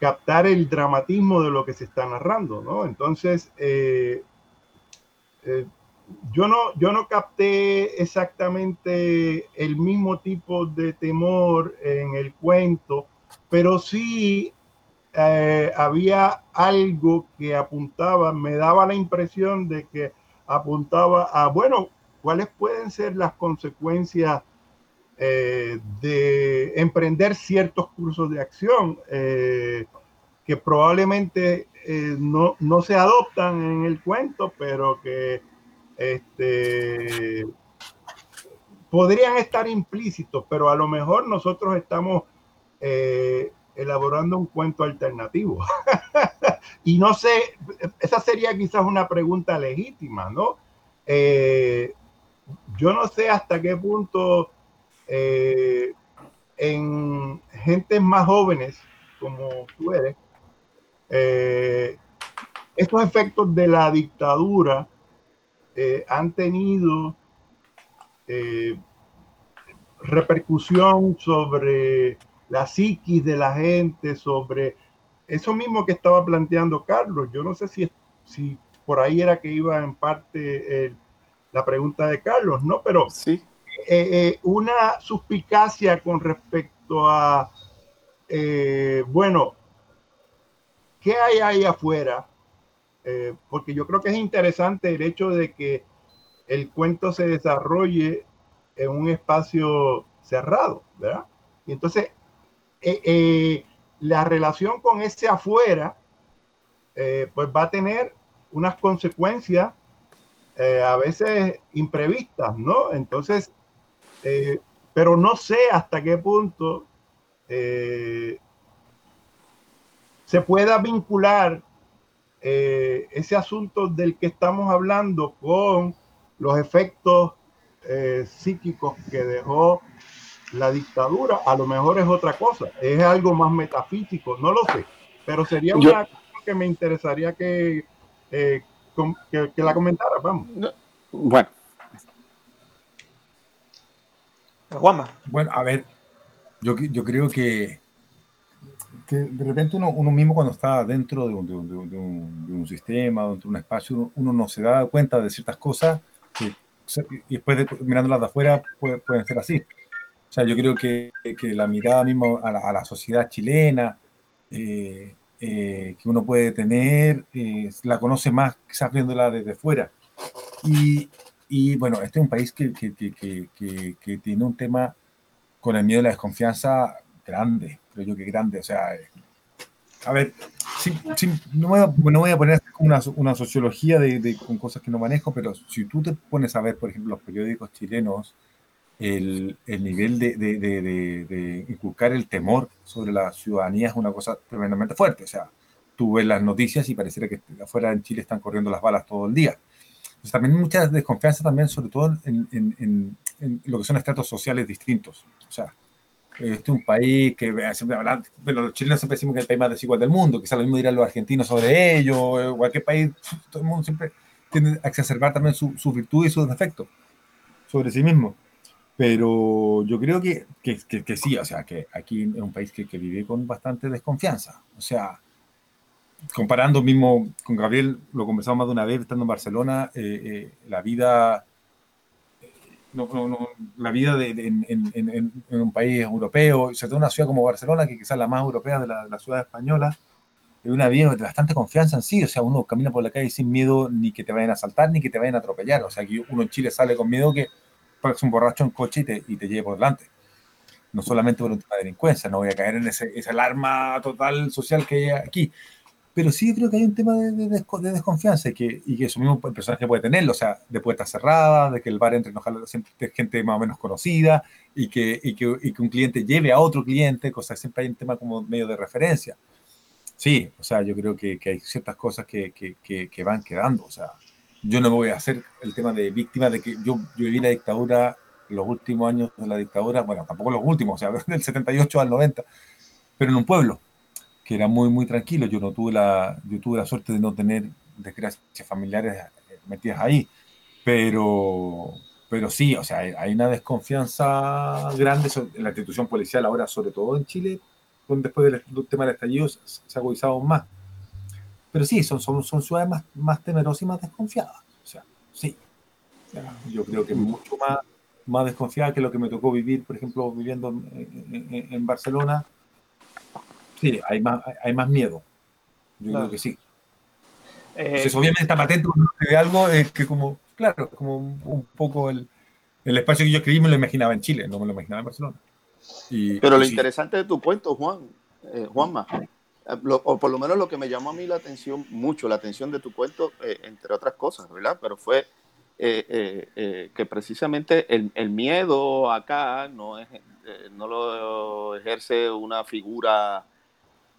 captar el dramatismo de lo que se está narrando, ¿no? Entonces, yo no, yo no capté exactamente el mismo tipo de temor en el cuento, pero sí eh, había algo que apuntaba, me daba la impresión de que apuntaba a, bueno, cuáles pueden ser las consecuencias eh, de emprender ciertos cursos de acción eh, que probablemente no, no se adoptan en el cuento, pero que este, podrían estar implícitos, pero a lo mejor nosotros estamos eh, elaborando un cuento alternativo. y no sé, esa sería quizás una pregunta legítima, ¿no? Eh, yo no sé hasta qué punto eh, en gentes más jóvenes, como tú eres, estos efectos de la dictadura eh, han tenido repercusión sobre la psiquis de la gente, sobre eso mismo que estaba planteando Carlos. Yo no sé si, si por ahí era que iba en parte la pregunta de Carlos, ¿no? Pero sí. Eh, eh, una suspicacia con respecto a, eh, bueno, ¿qué hay ahí afuera? Porque yo creo que es interesante el hecho de que el cuento se desarrolle en un espacio cerrado, ¿verdad? Y entonces, la relación con ese afuera, pues va a tener unas consecuencias a veces imprevistas, ¿no? Entonces, eh, pero no sé hasta qué punto eh, se pueda vincular eh, ese asunto del que estamos hablando con los efectos psíquicos que dejó la dictadura. A lo mejor es otra cosa, es algo más metafísico, no lo sé, pero sería una cosa que me interesaría que, que, que, la comentara. Vamos. Bueno, Juanma. Bueno, a ver, yo, yo creo que, que de repente uno, uno, mismo cuando está dentro de un, de, un, de, un, de un, sistema, dentro de un espacio, uno, no se da cuenta de ciertas cosas que, y después de, mirándolas de afuera pueden ser así. O sea, yo creo que, que la mirada mismo a la, a la sociedad chilena eh, eh, que uno puede tener, eh, la conoce más quizás viéndola desde fuera. Y, y bueno, este es un país que, que, que, tiene un tema con el miedo y la desconfianza grande, yo que grande. O sea, eh, a ver, no, voy a, no, voy a, poner una, una sociología de, de, con cosas que no manejo, pero si tú te pones a ver, por ejemplo, los periódicos chilenos, el, el nivel de, de, de, inculcar el temor sobre la ciudadanía es una cosa tremendamente fuerte. O sea, tú ves las noticias y pareciera que afuera en Chile están corriendo las balas todo el día. Pues también mucha desconfianza también, sobre todo en, en, en, lo que son estratos sociales distintos. O sea, este es un país que siempre hablan, los chilenos siempre decimos que es el país más desigual del mundo, quizás lo mismo dirán los argentinos sobre ello, cualquier país, todo el mundo siempre tiene a exacerbar también su, su virtud y sus defectos sobre sí mismo. Pero yo creo que, que, que, que, sí, o sea, que aquí es un país que vive con bastante desconfianza. O sea, comparando mismo con Gabriel, lo conversamos más de una vez estando en Barcelona, eh, eh, la vida, no, no, no, la vida de, de, en, en, en, un país europeo, sobre todo una ciudad como Barcelona, que quizás la más europea de la, de la ciudad española, es una vida de bastante confianza en sí, o sea, uno camina por la calle sin miedo ni que te vayan a asaltar ni que te vayan a atropellar, o sea, que uno en Chile sale con miedo que pagues un borracho en coche y te, y te lleve por delante. No solamente por un tema de delincuencia, no voy a caer en ese, esa alarma total social que hay aquí, pero sí creo que hay un tema de, de, de desconfianza y que, y que eso mismo el personaje puede tenerlo, o sea, de puertas cerradas, de que el bar entre siempre gente más o menos conocida y que, y que, y que un cliente lleve a otro cliente, cosa siempre hay un tema como medio de referencia. Sí, o sea, yo creo que, que hay ciertas cosas que, que, que, van quedando, o sea, yo no voy a hacer el tema de víctima de que yo, yo viví la dictadura, los últimos años de la dictadura, bueno, tampoco los últimos, o sea, del 78 al 90, pero en un pueblo, que era muy, muy tranquilo. Yo no tuve la, yo tuve la suerte de no tener desgracias familiares eh, metidas ahí, pero, pero sí, o sea, hay una desconfianza grande en la institución policial ahora, sobre todo en Chile, después del tema del estallido se ha agudizado más. Pero sí, son, son, son ciudades más, más temerosas y más desconfiadas. O sea, sí. O sea, yo creo que mucho más, más desconfiada que lo que me tocó vivir, por ejemplo, viviendo en, en, en Barcelona, Sí, hay más, hay más miedo. Yo claro. creo que sí. Eh, Entonces, obviamente está patente de algo es que como, claro, como un, un, poco el, el espacio que yo escribí me lo imaginaba en Chile, no me lo imaginaba en Barcelona. Y, Pero lo sí. interesante de tu cuento, Juan, eh, Juanma, lo, o por lo menos lo que me llamó a mí la atención, mucho la atención de tu cuento, eh, entre otras cosas, ¿verdad? Pero fue eh, que precisamente el, el, miedo acá no, es, no lo ejerce una figura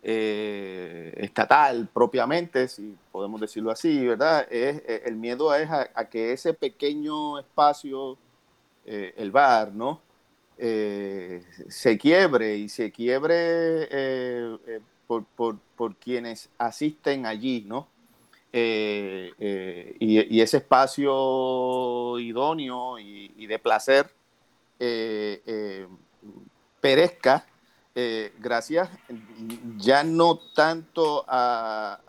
eh, estatal propiamente, si podemos decirlo así, ¿verdad? Es, eh, el miedo es a, que ese pequeño espacio, eh, el bar, ¿no? se quiebre y se quiebre por, por, quienes asisten allí, ¿no? Y, ese espacio idóneo y, de placer perezca gracias ya no tanto a,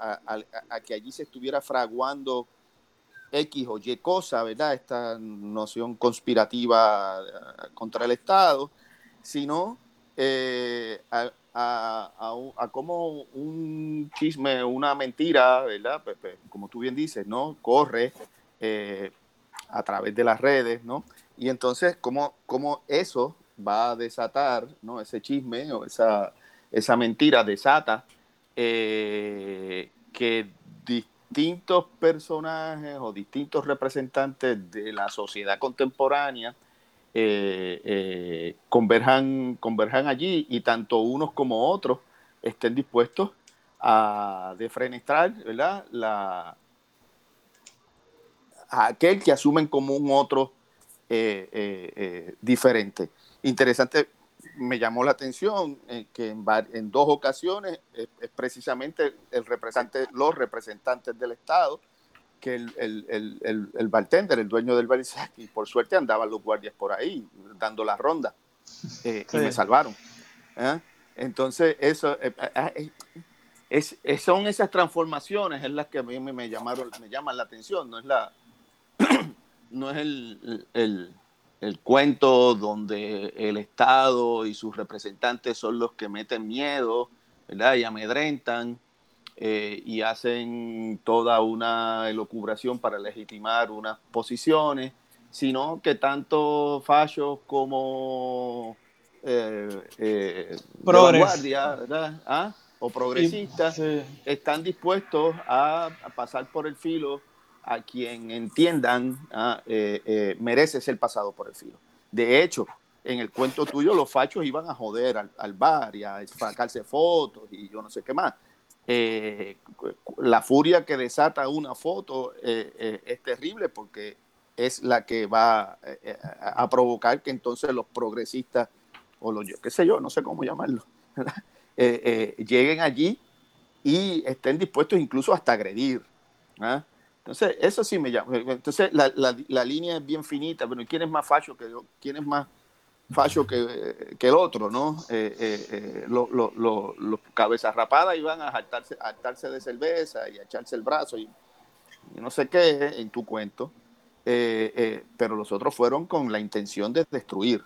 que allí se estuviera fraguando X o Y cosa, ¿verdad? Esta noción conspirativa eh, contra el Estado, sino eh, a, como un chisme, una mentira, ¿verdad? como tú bien dices, ¿no? Corre eh, a través de las redes, ¿no? Y entonces, ¿cómo, cómo eso va a desatar, ¿no? Ese chisme o esa, esa mentira desata que distintos personajes o distintos representantes de la sociedad contemporánea eh, eh, converjan, converjan allí y tanto unos como otros estén dispuestos a defenestrar ¿verdad? La, a aquel que asumen como un otro eh, diferente. Interesante me llamó la atención eh, que en, dos ocasiones es, precisamente el representante, los representantes del Estado que el, el, el, bartender, el dueño del bar, y por suerte andaban los guardias por ahí dando la ronda eh, y me salvaron. ¿eh? Entonces, eso es, son esas transformaciones en las que a mí me, llamaron, me llaman la atención, no es la no es el, el cuento donde el Estado y sus representantes son los que meten miedo, ¿verdad? Y amedrentan eh, y hacen toda una elocubración para legitimar unas posiciones, sino que tanto fallos como eh, eh ¿verdad? ¿Ah? o progresistas están dispuestos a pasar por el filo a quien entiendan ah, eh, eh, merece ser pasado por el filo. De hecho, en el cuento tuyo los fachos iban a joder al, bar y a sacarse fotos y yo no sé qué más. Eh, la furia que desata una foto es terrible porque es la que va a provocar que entonces los progresistas, o los, qué sé yo, no sé cómo llamarlo, lleguen allí y estén dispuestos incluso hasta agredir. Entonces, eso sí me llama. Entonces, la, la, línea es bien finita, pero ¿quién es más facho que quién es más facho que, el otro, no? Eh, eh, eh los cabezas rapadas iban a hartarse, a de cerveza y a echarse el brazo y, no sé qué en tu cuento, eh, pero los otros fueron con la intención de destruir.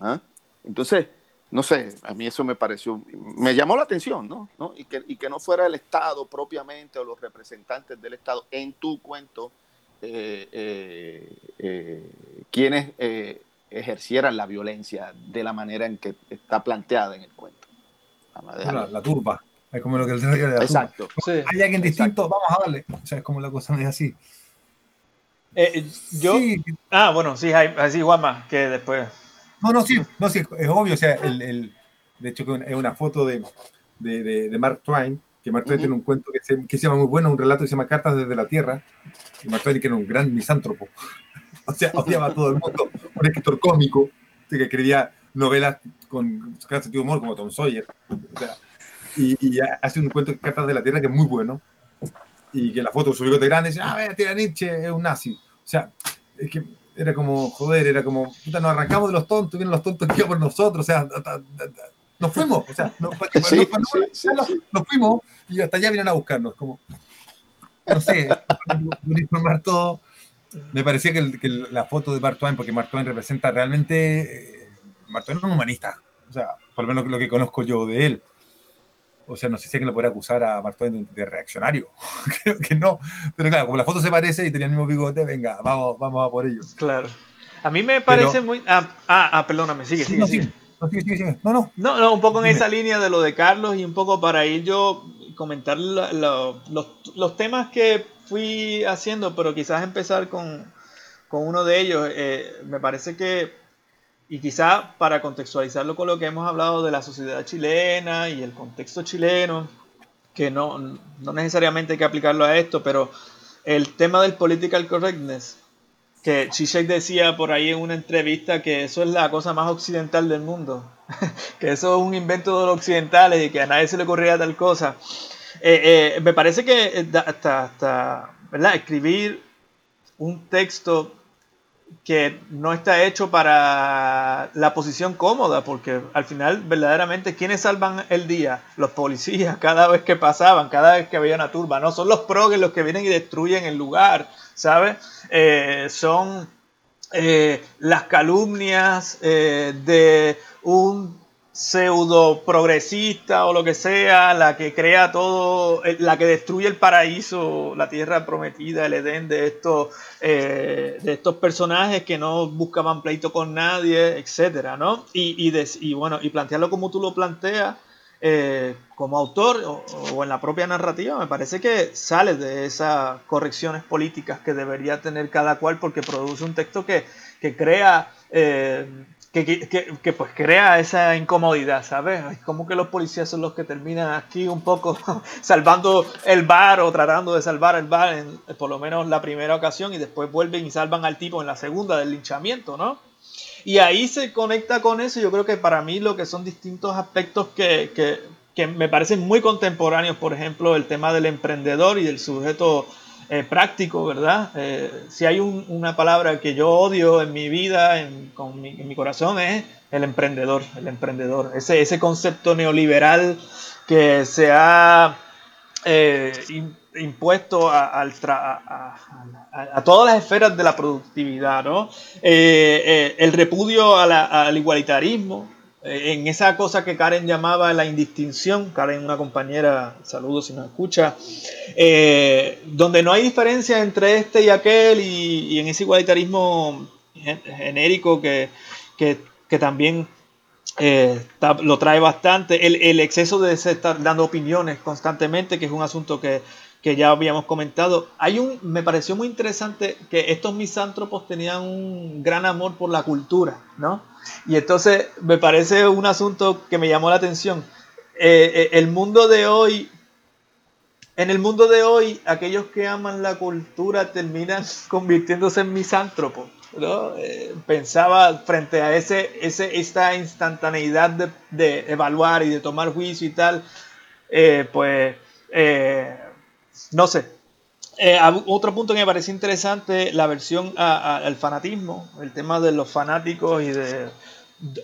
¿ah? Entonces, no sé, a mí eso me pareció, me llamó la atención, ¿no? Y, que, y que no fuera el Estado propiamente o los representantes del Estado en tu cuento eh, eh, eh, quienes ejercieran la violencia de la manera en que está planteada en el cuento. La, turba, es como lo que el de la Exacto. Hay alguien distinto, vamos a darle. O sea, es como la cosa es así. yo, ah, bueno, sí, así Juanma, que después no, no, sí, no, sí, es obvio. O sea, el, el, de hecho, es una foto de, de, de, Mark Twain, que Mark Twain tiene un cuento que se, que se, llama muy bueno, un relato que se llama Cartas desde la Tierra. Y Mark Twain, que era un gran misántropo. o sea, odiaba a todo el mundo. Un escritor cómico, que escribía novelas con gran sentido de humor, como Tom Sawyer. O sea, y, y, hace un cuento de Cartas de la Tierra que es muy bueno. Y que la foto su bigote grande dice, ah, tira Nietzsche, es un nazi. O sea, es que era como, joder, era como, puta, nos arrancamos de los tontos, vienen los tontos que por nosotros, o sea, nos fuimos, o sea, nos, fuimos y hasta allá vienen a buscarnos, como, no sé, informar todo. Me parecía que, la foto de Mark Twain, porque Mark Twain representa realmente, eh, Mark Twain es un humanista, o sea, por lo menos lo que conozco yo de él. O sea, no sé si alguien lo podría acusar a Mark Twain de, reaccionario. Creo que no. Pero claro, como la foto se parece y tenía el mismo bigote, venga, vamos, vamos a por ello. Claro. A mí me parece muy. Ah, ah, ah, perdóname, sigue, sigue, no, sigue. No, sigue, sigue, No, no. No, no, un poco en esa línea de lo de Carlos y un poco para ir yo comentar los, los, temas que fui haciendo, pero quizás empezar con, con uno de ellos. Eh, me parece que y quizá para contextualizarlo con lo que hemos hablado de la sociedad chilena y el contexto chileno, que no, no necesariamente hay que aplicarlo a esto, pero el tema del political correctness que Zizek decía por ahí en una entrevista que eso es la cosa más occidental del mundo, que eso es un invento de los occidentales y que a nadie se le ocurría tal cosa. Eh, eh, me parece que hasta, hasta ¿verdad? escribir un texto que no está hecho para la posición cómoda, porque al final verdaderamente quienes salvan el día, los policías cada vez que pasaban, cada vez que había una turba, no son los progres los que vienen y destruyen el lugar, ¿sabes? Eh, son eh, las calumnias eh, de un pseudo progresista o lo que sea, la que crea todo, la que destruye el paraíso, la tierra prometida, el Edén de estos, de estos personajes que no buscaban pleito con nadie, etcétera, ¿no? Y, y bueno, y plantearlo como tú lo planteas, eh, como autor o, en la propia narrativa, me parece que sale de esas correcciones políticas que debería tener cada cual porque produce un texto que, crea... Eh, que, pues crea esa incomodidad, ¿sabes? Es como que los policías son los que terminan aquí un poco salvando el bar o tratando de salvar el bar en por lo menos la primera ocasión y después vuelven y salvan al tipo en la segunda del linchamiento, ¿no? Y ahí se conecta con eso. Yo creo que para mí lo que son distintos aspectos que, que, que me parecen muy contemporáneos, por ejemplo, el tema del emprendedor y del sujeto eh, práctico, ¿verdad? Eh, si hay una palabra que yo odio en mi vida, en, con mi, corazón, es el emprendedor, el emprendedor. Ese, ese concepto neoliberal que se ha eh, impuesto a, todas las esferas de la productividad, ¿no? El repudio al igualitarismo, en esa cosa que Karen llamaba la indistinción, Karen, una compañera, saludos si nos escucha, donde no hay diferencia entre este y aquel y, en ese igualitarismo genérico que, que también eh, lo trae bastante. El, exceso de estar dando opiniones constantemente, que es un asunto que, ya habíamos comentado. Hay un, me pareció muy interesante que estos misántropos tenían un gran amor por la cultura, ¿no? Y entonces me parece un asunto que me llamó la atención. Eh, eh, el mundo de hoy, en el mundo de hoy, aquellos que aman la cultura terminan convirtiéndose en misántropos. Eh, pensaba frente a ese, ese, esta instantaneidad de, evaluar y de tomar juicio y tal, pues, no sé. Otro punto que me parece interesante, la versión al fanatismo, el tema de los fanáticos y de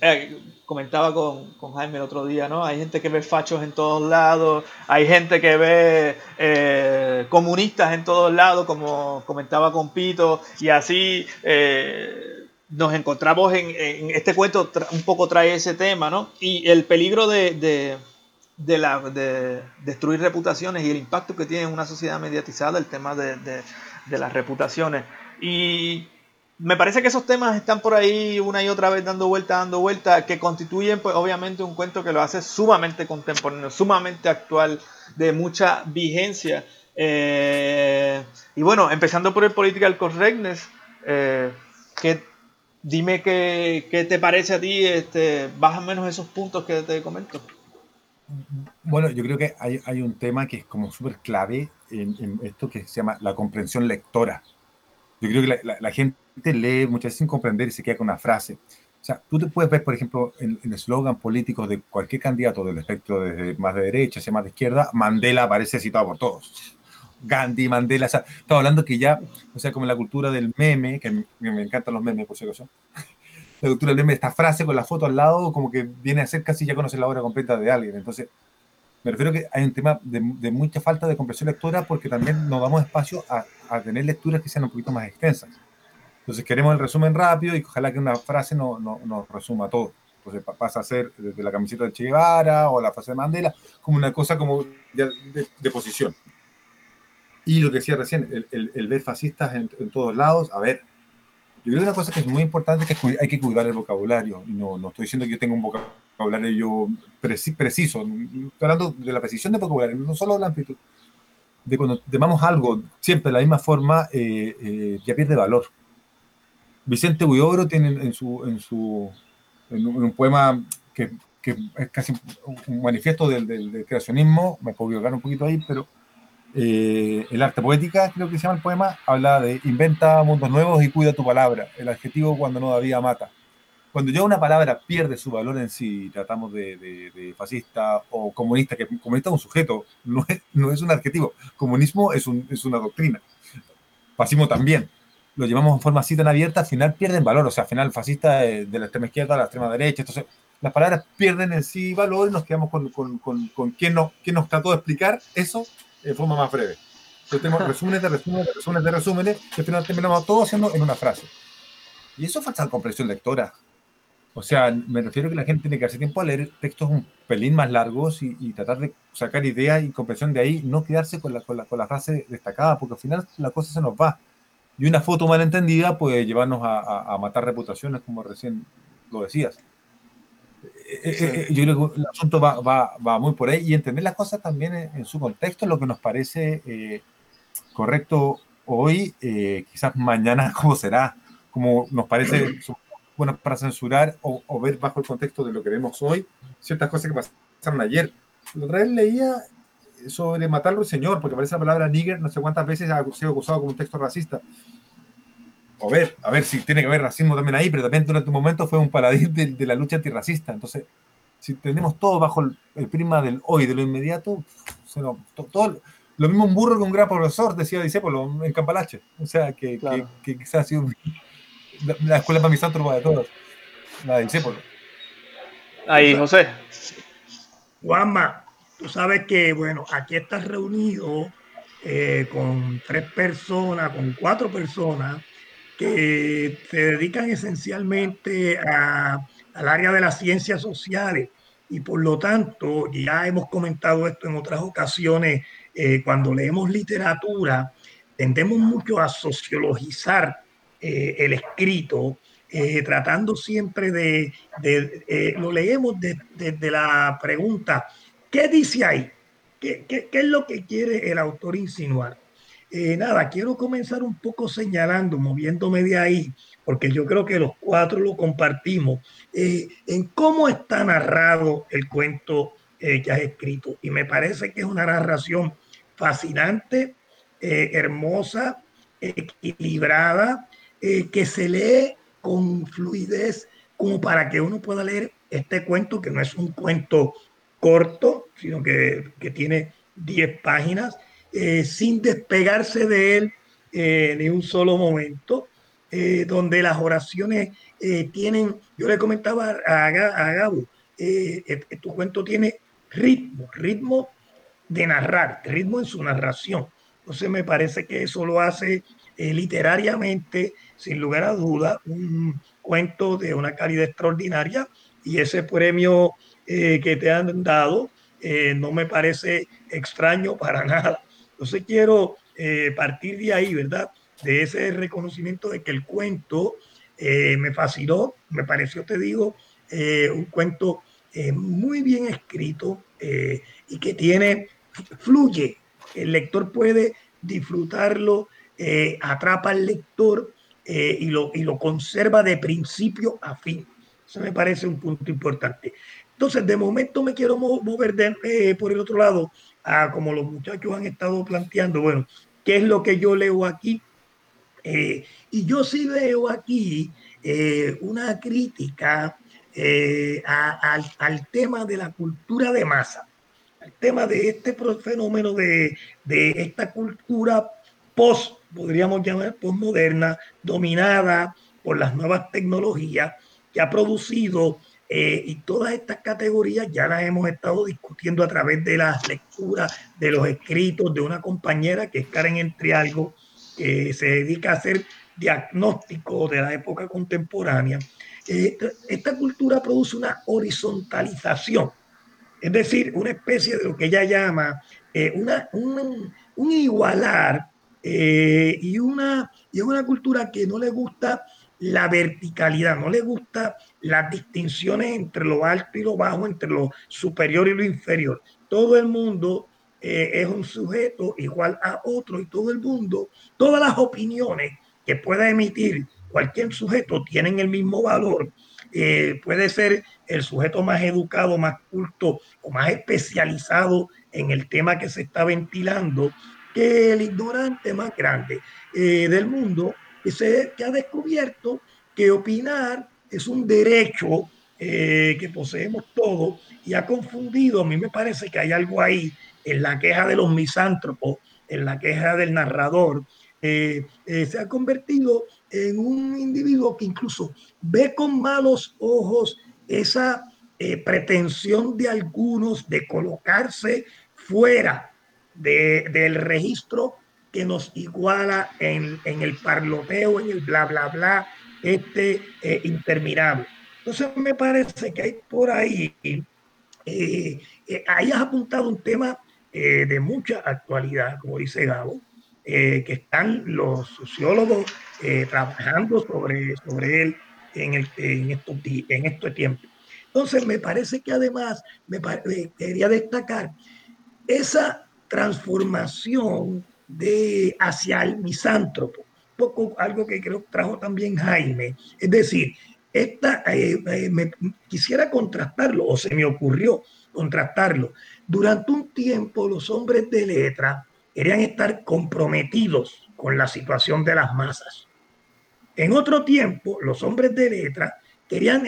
eh, comentaba con, Jaime el otro día, ¿no? Hay gente que ve fachos en todos lados, hay gente que ve eh, comunistas en todos lados, como comentaba con Pito, y así eh, nos encontramos en, este cuento, un poco trae ese tema, ¿no? Y el peligro de, la, de destruir reputaciones y el impacto que tiene en una sociedad mediatizada, el tema de, de las reputaciones. Y me parece que esos temas están por ahí una y otra vez dando vuelta, dando vuelta, que constituyen pues obviamente un cuento que lo hace sumamente contemporáneo, sumamente actual, de mucha vigencia. Eh, y bueno, empezando por el political correctness, eh, que, dime qué, te parece a ti, este, más o menos esos puntos que te comento. Bueno, yo creo que hay, un tema que es como súper clave en, esto que se llama la comprensión lectora. Yo creo que la gente lee muchas veces sin comprender y se queda con una frase. O sea, tú te puedes ver, por ejemplo, en eslogan político de cualquier candidato del espectro desde más de derecha hacia más de izquierda, Mandela aparece citado por todos. Gandhi, Mandela, o sea, estamos hablando que ya, o sea, como la cultura del meme, que me, encantan los memes, por si acaso, la cultura del meme, esta frase con la foto al lado, como que viene a ser casi ya conocer la obra completa de alguien. Entonces, me refiero que hay un tema de, mucha falta de comprensión lectora porque también nos damos espacio a, a tener lecturas que sean un poquito más extensas. Entonces queremos el resumen rápido y ojalá que una frase nos no, no resuma todo. Entonces pasa a ser desde la camiseta de Che Guevara o la frase de Mandela como una cosa como de, posición. Y lo que decía recién, el, el, ver fascistas en, todos lados, a ver, yo creo que una cosa que es muy importante es que hay que cuidar el vocabulario. No, no estoy diciendo que yo tenga un vocabulario yo preciso, estoy hablando de la precisión del vocabulario, no solo la amplitud. De cuando llamamos algo siempre de la misma forma, eh, eh, ya pierde valor. Vicente Huidobro tiene en su, en su en un, poema que, que, es casi un manifiesto del, del, creacionismo, me puedo equivocar un poquito ahí, pero Eh, el arte poética, creo que se llama el poema, habla de inventa mundos nuevos y cuida tu palabra. El adjetivo cuando no vida mata. Cuando ya una palabra pierde su valor en sí, tratamos de, fascista o comunista, que comunista es un sujeto, no es, no es un adjetivo. Comunismo es, un, es una doctrina. Fascismo también. Lo llevamos en forma así tan abierta, al final pierden valor. O sea, al final fascista de, de la extrema izquierda a la extrema derecha. Entonces, las palabras pierden en sí valor y nos quedamos con, con, con, con quien, nos, quien nos trató de explicar eso de forma más breve. Tenemos resúmenes de resúmenes de resúmenes de resúmenes y al final terminamos todo haciendo en una frase. Y eso falta comprensión lectora. O sea, me refiero a que la gente tiene que hacer tiempo a leer textos un pelín más largos y, tratar de sacar ideas y comprensión de ahí, no quedarse con la, con, la, con la frase destacada, porque al final la cosa se nos va. Y una foto mal entendida puede llevarnos a, a, matar reputaciones, como recién lo decías. Eh, eh, eh, yo creo que el asunto va, va, va, muy por ahí y entender las cosas también en, su contexto, lo que nos parece correcto hoy, quizás mañana cómo será, como nos parece bueno, para censurar o, ver bajo el contexto de lo que vemos hoy ciertas cosas que pasaron ayer. La otra vez leía sobre matarlo el señor, porque aparece la palabra nigger no sé cuántas veces ha sido acusado como un texto racista. O ver, a ver si tiene que haber racismo también ahí, pero también durante un momento fue un paladín de, la lucha antirracista. Entonces, si tenemos todo bajo el, prima del hoy, de lo inmediato, todo, lo mismo un burro que un gran profesor, decía Disépolo en Campalache. O sea, que, que, quizás ha sido la, escuela para mis de todos. La de Ahí, José. Juanma, tú sabes que, bueno, aquí estás reunido eh, con tres personas, con cuatro personas que se dedican esencialmente a, al área de las ciencias sociales y por lo tanto, ya hemos comentado esto en otras ocasiones, eh, cuando leemos literatura, tendemos mucho a sociologizar eh, el escrito, eh, tratando siempre de, eh, lo leemos desde la pregunta, ¿qué dice ahí? ¿Qué, ¿Qué, qué, es lo que quiere el autor insinuar? Nada, quiero comenzar un poco señalando, moviéndome de ahí, porque yo creo que los cuatro lo compartimos, en cómo está narrado el cuento que has escrito. Y me parece que es una narración fascinante, hermosa, equilibrada, eh, que se lee con fluidez como para que uno pueda leer este cuento, que no es un cuento corto, sino que, que tiene 10 páginas, eh, sin despegarse de él eh, ni un solo momento, donde las oraciones tienen, yo le comentaba a, a Gabo, tu cuento tiene ritmo, ritmo de narrar, ritmo en su narración. Entonces me parece que eso lo hace literariamente sin lugar a duda, un cuento de una calidad extraordinaria y ese premio eh, que te han dado eh, no me parece extraño para nada. Entonces quiero eh, partir de ahí, ¿verdad? De ese reconocimiento de que el cuento me fascinó, me pareció, te digo, un cuento muy bien escrito y que tiene, fluye, el lector puede disfrutarlo, atrapa al lector eh, y, lo, y lo conserva de principio a fin. Eso me parece un punto importante. Entonces, de momento me quiero mover eh, por el otro lado, a como los muchachos han estado planteando, bueno, ¿qué es lo que yo leo aquí? Eh, y yo sí veo aquí una crítica al, al, tema de la cultura de masa, al tema de este fenómeno de, de esta cultura post podríamos llamar postmoderna, dominada por las nuevas tecnologías, que ha producido, eh, y todas estas categorías ya las hemos estado discutiendo a través de las lecturas, de los escritos de una compañera que es Karen Entrialgo, que se dedica a hacer diagnóstico de la época contemporánea. Eh, esta cultura produce una horizontalización, es decir, una especie de lo que ella llama eh, una, un, igualar y, una, y es una cultura que no le gusta la verticalidad, no le gusta las distinciones entre lo alto y lo bajo, entre lo superior y lo inferior. Todo el mundo eh, es un sujeto igual a otro y todo el mundo, todas las opiniones que pueda emitir cualquier sujeto tienen el mismo valor. Eh, puede ser el sujeto más educado, más culto o más especializado en el tema que se está ventilando, que el ignorante más grande eh, del mundo que, se, ha descubierto que opinar es un derecho eh, que poseemos todos y ha confundido, a mí me parece que hay algo ahí en la queja de los misántropos, en la queja del narrador, eh, eh, se ha convertido en un individuo que incluso ve con malos ojos esa pretensión de algunos de colocarse fuera del registro que nos iguala en, en, el parloteo, en el bla, bla, bla, este interminable. Entonces me parece que hay por ahí, eh, eh, ahí has apuntado un tema eh, de mucha actualidad, como dice Gabo, que están los sociólogos trabajando sobre, sobre él en, el, en, estos, en este tiempo. Entonces me parece que además me quería destacar esa transformación de hacia el misántropo, poco algo que creo que trajo también Jaime, es decir, esta, eh, eh, me, quisiera contrastarlo, o se me ocurrió contrastarlo. Durante un tiempo los hombres de letra querían estar comprometidos con la situación de las masas. En otro tiempo, los hombres de letra querían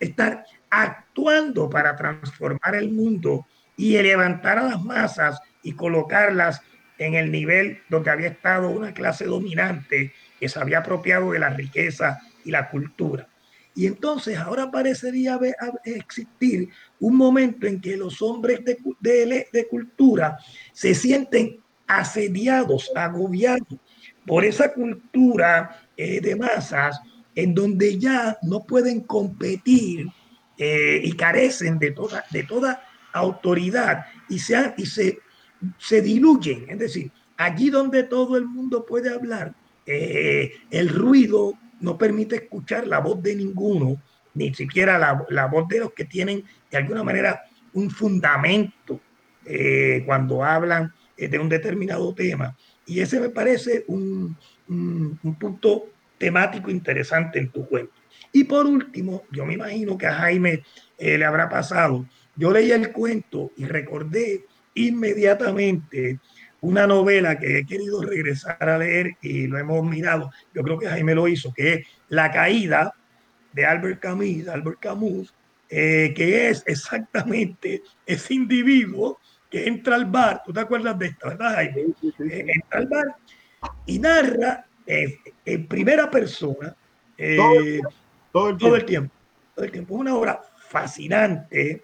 estar actuando para transformar el mundo y levantar a las masas y colocarlas en el nivel donde había estado una clase dominante que se había apropiado de la riqueza y la cultura. Y entonces ahora parecería existir un momento en que los hombres de, de, cultura se sienten asediados, agobiados por esa cultura eh, de masas en donde ya no pueden competir eh, y carecen de toda, de toda autoridad y, se, y se, se diluyen. Es decir, allí donde todo el mundo puede hablar, eh, el ruido no permite escuchar la voz de ninguno, ni siquiera la, la voz de los que tienen de alguna manera un fundamento eh, cuando hablan eh, de un determinado tema. Y ese me parece un, un, punto temático interesante en tu cuento. Y por último, yo me imagino que a Jaime le habrá pasado. Yo leí el cuento y recordé inmediatamente una novela que he querido regresar a leer y lo hemos mirado, yo creo que Jaime lo hizo, que es La caída de Albert Camus, Albert Camus eh, que es exactamente ese individuo que entra al bar, tú te acuerdas de esto, ¿verdad Jaime? Eh, entra al bar y narra eh, en primera persona todo, el todo, el tiempo. todo el tiempo. Es una obra fascinante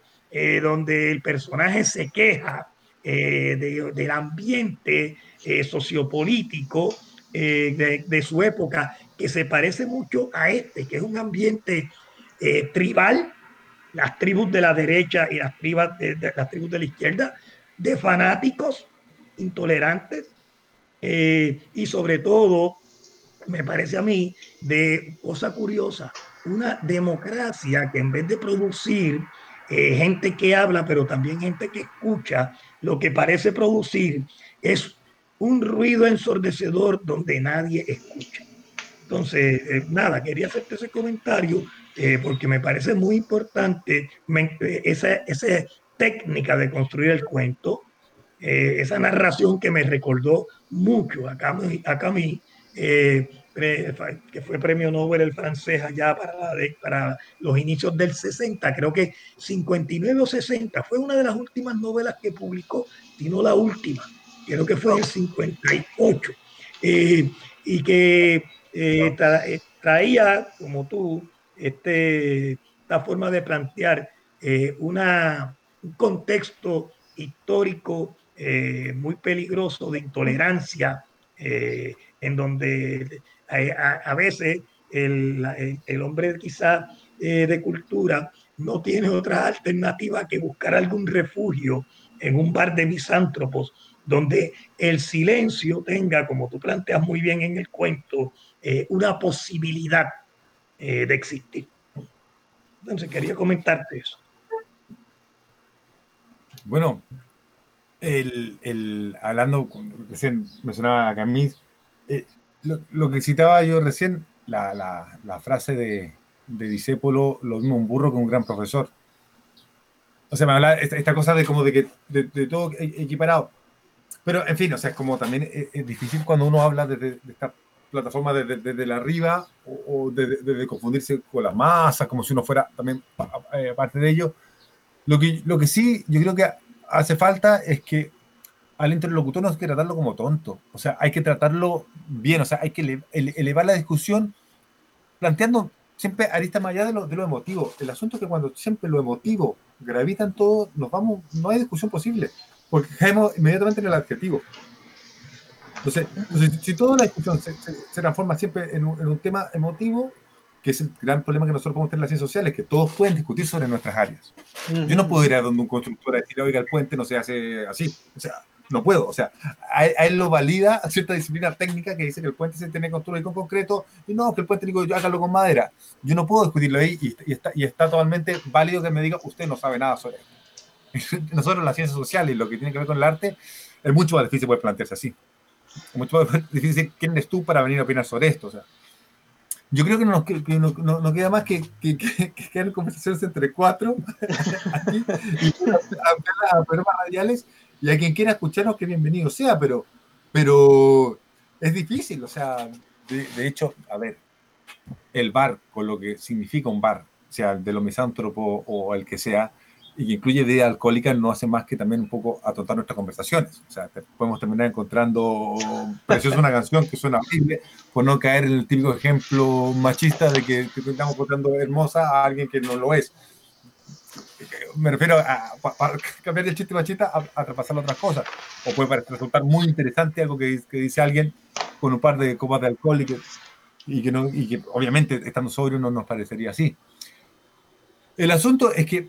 donde el personaje se queja eh, del ambiente eh, sociopolítico eh, de, su época, que se parece mucho a este, que es un ambiente tribal, las tribus de la derecha y las de, las tribus de la izquierda, de fanáticos intolerantes y sobre todo, me parece a mí, de cosa curiosa, una democracia que en vez de producir gente que habla, pero también gente que escucha, lo que parece producir es un ruido ensordecedor donde nadie escucha. Entonces, eh, nada, quería hacerte ese comentario eh, porque me parece muy importante eh, esa, esa, técnica de construir el cuento, esa narración que me recordó mucho a a Camus que fue premio Nobel el francés allá para, para los inicios del 60, creo que 59 o 60, fue una de las últimas novelas que publicó, si no la última, creo que fue en el 58, eh, y que eh, eh, traía, como tú, este, esta forma de plantear una, un contexto histórico muy peligroso de intolerancia, en donde a, veces el, el, hombre quizá eh, de cultura no tiene otra alternativa que buscar algún refugio en un bar de misántropos donde el silencio tenga, como tú planteas muy bien en el cuento, eh, una posibilidad eh, de existir. Entonces quería comentarte eso. Bueno, el, el, hablando, recién mencionaba a Camille, lo, que citaba yo recién, la, la, frase de, de Disépolo, lo mismo un burro que un gran profesor. O sea, me habla esta, esta, cosa de como de que de, de todo e, equiparado. pero, en fin, o sea, es como también es, difícil cuando uno habla desde de, esta plataforma desde, desde la arriba o, de, confundirse con las masas, como si uno fuera también eh, parte de ello. Lo que, lo que sí yo creo que hace falta es que al interlocutor no hay que tratarlo como tonto, o sea, hay que tratarlo bien, o sea, hay que elevar la discusión planteando siempre arista más allá de lo, de lo emotivo. El asunto es que cuando siempre lo emotivo gravita en todo, nos vamos, no hay discusión posible, porque caemos inmediatamente en el adjetivo. Entonces, si toda la discusión se, transforma siempre en un, tema emotivo, que es el gran problema que nosotros podemos tener en las ciencias sociales, que todos pueden discutir sobre nuestras áreas. Yo no puedo ir a donde un constructor a decir, oiga, el puente no se hace así. O sea, no puedo. O sea, a, él lo valida cierta disciplina técnica que dice que el puente se tiene que construir con concreto y no, que el puente digo yo hágalo con madera. Yo no puedo discutirlo ahí y, está, y está totalmente válido que me diga, usted no sabe nada sobre esto. Nosotros, las ciencias sociales y lo que tiene que ver con el arte, es mucho más difícil poder plantearse así mucho más difícil quién eres tú para venir a opinar sobre esto. O sea, yo creo que no nos, que, no, no, queda más que, que, que, conversaciones entre cuatro aquí, y a, a programas radiales y a quien quiera escucharnos que bienvenido sea, pero, pero es difícil, o sea, de, de hecho, a ver, el bar, con lo que significa un bar, sea de lo misántropo o el que sea, y que incluye idea alcohólica no hace más que también un poco atontar nuestras conversaciones. O sea, podemos terminar encontrando preciosa una canción que suena horrible por no caer en el típico ejemplo machista de que, estamos encontrando hermosa a alguien que no lo es. Me refiero a, cambiar el chiste machista a, a traspasar otras cosas. O puede resultar muy interesante algo que, dice alguien con un par de copas de alcohol y que, y que, no, y que obviamente estando sobrio no nos parecería así. El asunto es que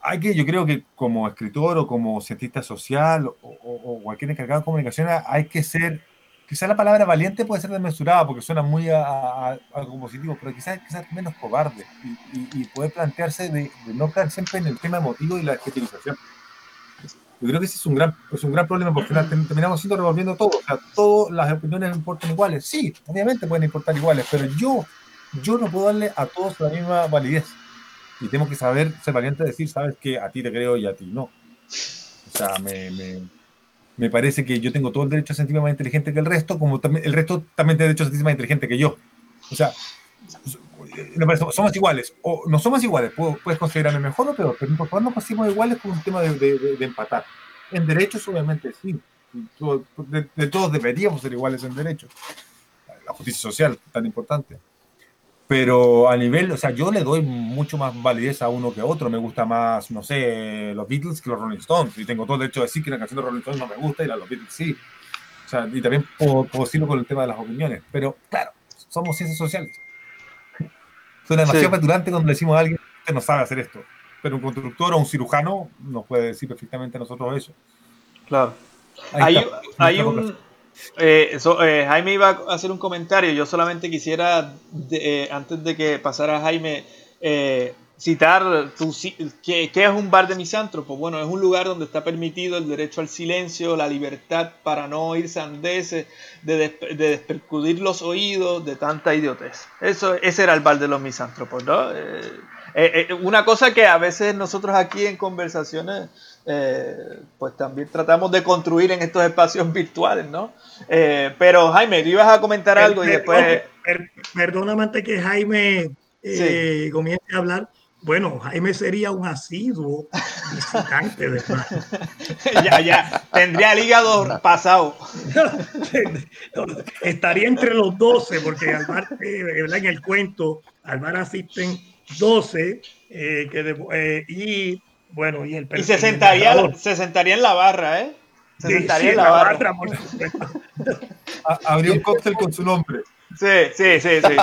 hay que, yo creo que como escritor o como cientista social o, o, cualquier encargado de comunicación hay que ser, quizás la palabra valiente puede ser desmesurada porque suena muy a, algo positivo, pero quizás ser menos cobarde y, poder plantearse de, no caer siempre en el tema emotivo y la adjetivización. Yo creo que ese es un gran, es un gran problema porque terminamos siendo revolviendo todo. O sea, todas las opiniones importan iguales. Sí, obviamente pueden importar iguales, pero yo, yo no puedo darle a todos la misma validez y tengo que saber ser valiente y decir, sabes que a ti te creo y a ti no. O sea, me, me, me, parece que yo tengo todo el derecho a sentirme más inteligente que el resto, como también, el resto también tiene derecho a sentirse más inteligente que yo. O sea, somos iguales, o no somos iguales, puedes considerarme mejor o peor, pero por favor no pasemos iguales con un tema de, de, de, empatar. En derechos, obviamente, sí. De, de, todos deberíamos ser iguales en derechos. La justicia social, tan importante pero a nivel, o sea, yo le doy mucho más validez a uno que a otro. Me gusta más, no sé, los Beatles que los Rolling Stones. Y tengo todo el derecho de decir que la canción de Rolling Stones no me gusta y la de los Beatles sí. O sea, y también puedo, decirlo con el tema de las opiniones. Pero claro, somos ciencias sociales. Suena demasiado sí. cuando le decimos a alguien que no sabe hacer esto. Pero un constructor o un cirujano nos puede decir perfectamente a nosotros eso. Claro. hay, hay un eh, eh, Jaime iba a hacer un comentario. Yo solamente quisiera, eh, antes de que pasara Jaime, citar tu, ¿qué, es un bar de misántropo. Bueno, es un lugar donde está permitido el derecho al silencio, la libertad para no oír sandeces, de, de despercudir los oídos de tanta idiotez. Eso, ese era el bar de los misántropos, ¿no? una cosa que a veces nosotros aquí en conversaciones eh, pues también tratamos de construir en estos espacios virtuales, ¿no? Eh, pero Jaime, tú ibas a comentar algo y después... perdóname antes que Jaime eh, comience a hablar. Bueno, Jaime sería un asiduo visitante de Ya, ya, tendría el hígado pasado. Estaría entre los 12, porque al bar, en el cuento, al bar asisten 12 que y bueno, y el Y se sentaría, se sentaría en la barra, ¿eh? Se sentaría en la, barra. Habría un cóctel con su nombre. Sí, sí, sí, sí.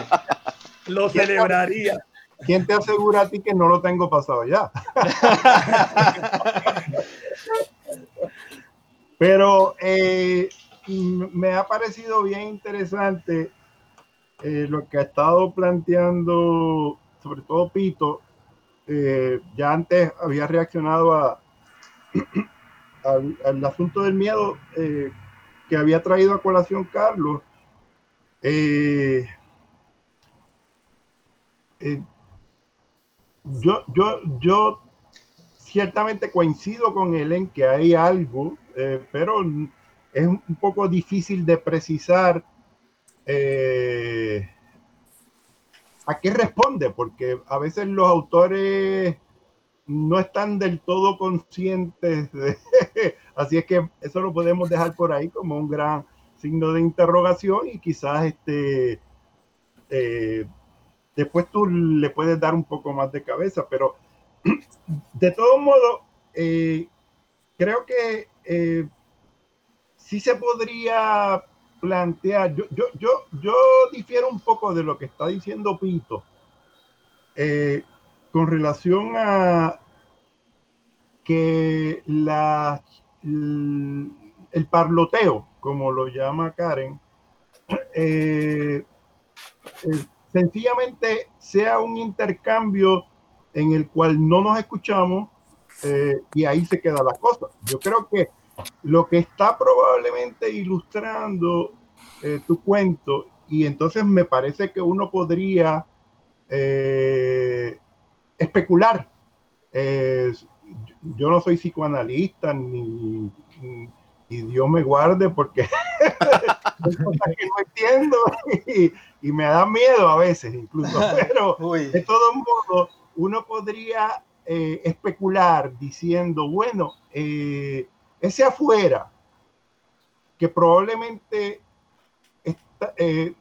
Lo celebraría. ¿Quién te asegura a ti que no lo tengo pasado ya? Pero eh, me ha parecido bien interesante eh, lo que ha estado planteando, sobre todo Pito, eh, ya antes había reaccionado al, asunto del miedo eh, que había traído a colación Carlos. Eh, yo, yo, yo ciertamente coincido con él en que hay algo pero es un poco difícil de precisar a qué responde, porque a veces los autores no están del todo conscientes de, así es que eso lo podemos dejar por ahí como un gran signo de interrogación y quizás este eh, después tú le puedes dar un poco más de cabeza, pero de todo modo eh, creo que eh, sí se podría plantear, yo, yo, yo, yo difiero un poco de lo que está diciendo Pinto con relación a que la, el parloteo, como lo llama Karen, eh, eh, sencillamente sea un intercambio en el cual no nos escuchamos eh, y ahí se queda la cosa. Yo creo que lo que está probablemente ilustrando tu cuento, y entonces me parece que uno podría especular. yo no soy psicoanalista ni, y Dios me guarde porque que no entiendo y, me da miedo a veces incluso, pero de todos modos uno podría eh, especular diciendo, bueno, eh, ese afuera que probablemente eh,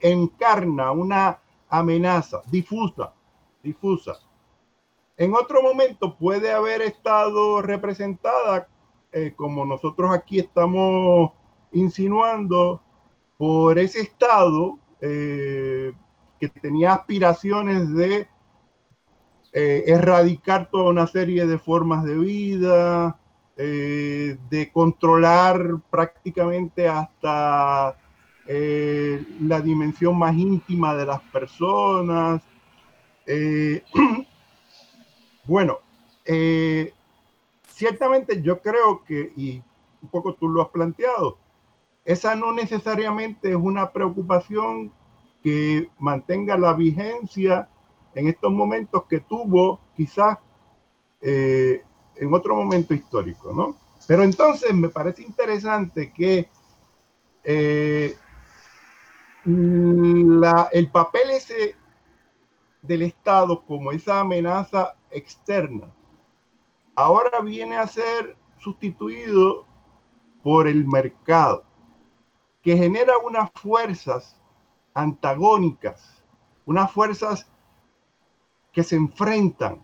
encarna una amenaza difusa difusa. En otro momento puede haber estado representada, eh, como nosotros aquí estamos insinuando, por ese estado eh, que tenía aspiraciones de erradicar toda una serie de formas de vida, de controlar prácticamente hasta la dimensión más íntima de las personas, eh, bueno, eh, ciertamente yo creo que, y un poco tú lo has planteado, esa no necesariamente es una preocupación que mantenga la vigencia en estos momentos que tuvo quizás eh, en otro momento histórico, ¿no? Pero entonces me parece interesante que el papel ese del Estado como esa amenaza externa, ahora viene a ser sustituido por el mercado, que genera unas fuerzas antagónicas, unas fuerzas que se enfrentan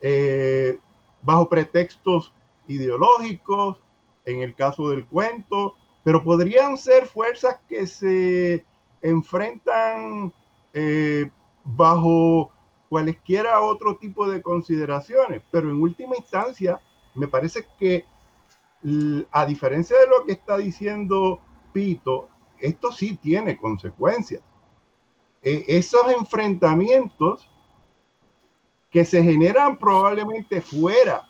eh, bajo pretextos ideológicos, en el caso del cuento, pero podrían ser fuerzas que se enfrentan eh, bajo cualesquiera otro tipo de consideraciones, pero en última instancia me parece que a diferencia de lo que está diciendo Pito, esto sí tiene consecuencias. E, esos enfrentamientos que se generan probablemente fuera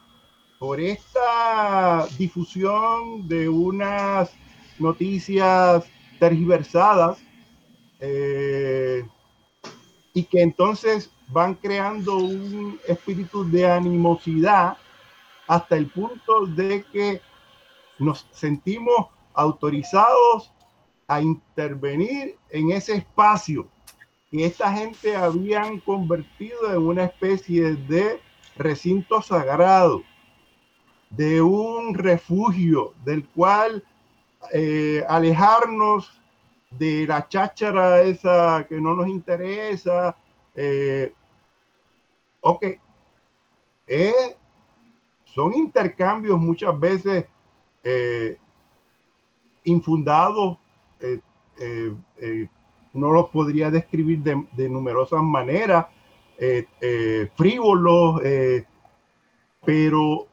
por esta difusión de unas noticias tergiversadas, eh, y que entonces van creando un espíritu de animosidad hasta el punto de que nos sentimos autorizados a intervenir en ese espacio que esta gente habían convertido en una especie de recinto sagrado, de un refugio del cual eh, alejarnos de la cháchara esa que no nos interesa. Eh, ok, eh, son intercambios muchas veces eh, infundados, uno los podría describir de, numerosas maneras, frívolos, pero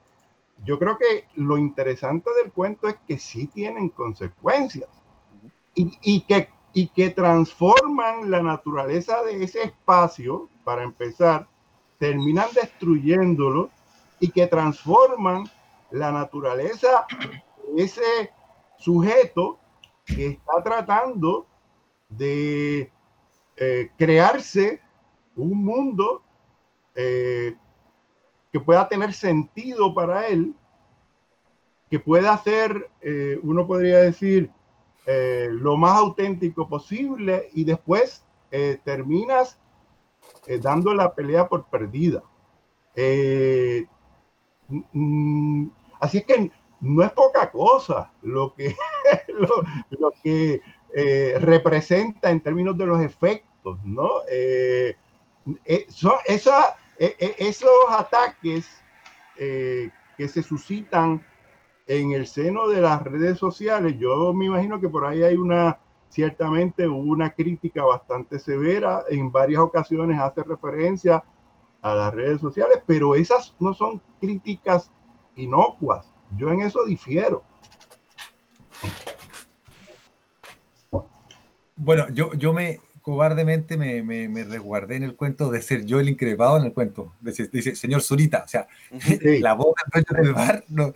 yo creo que lo interesante del cuento es que sí tienen consecuencias y, que, y que transforman la naturaleza de ese espacio, para empezar, terminan destruyéndolo y que transforman la naturaleza de ese sujeto que está tratando de eh, crearse un mundo eh, que pueda tener sentido para él que pueda ser, eh, uno podría decir, lo más auténtico posible y después terminas dando la pelea por perdida. Mm, así es que no es poca cosa lo que, lo, que representa en términos de los efectos, ¿no? esa, esos ataques que se suscitan en el seno de las redes sociales, yo me imagino que por ahí hay una, ciertamente una crítica bastante severa, en varias ocasiones hace referencia a las redes sociales, pero esas no son críticas inocuas. Yo en eso difiero. Bueno, yo, yo me cobardemente me, me, resguardé en el cuento de ser yo el increpado en el cuento. Dice, dice señor Zurita, o sea, la voz del bar no,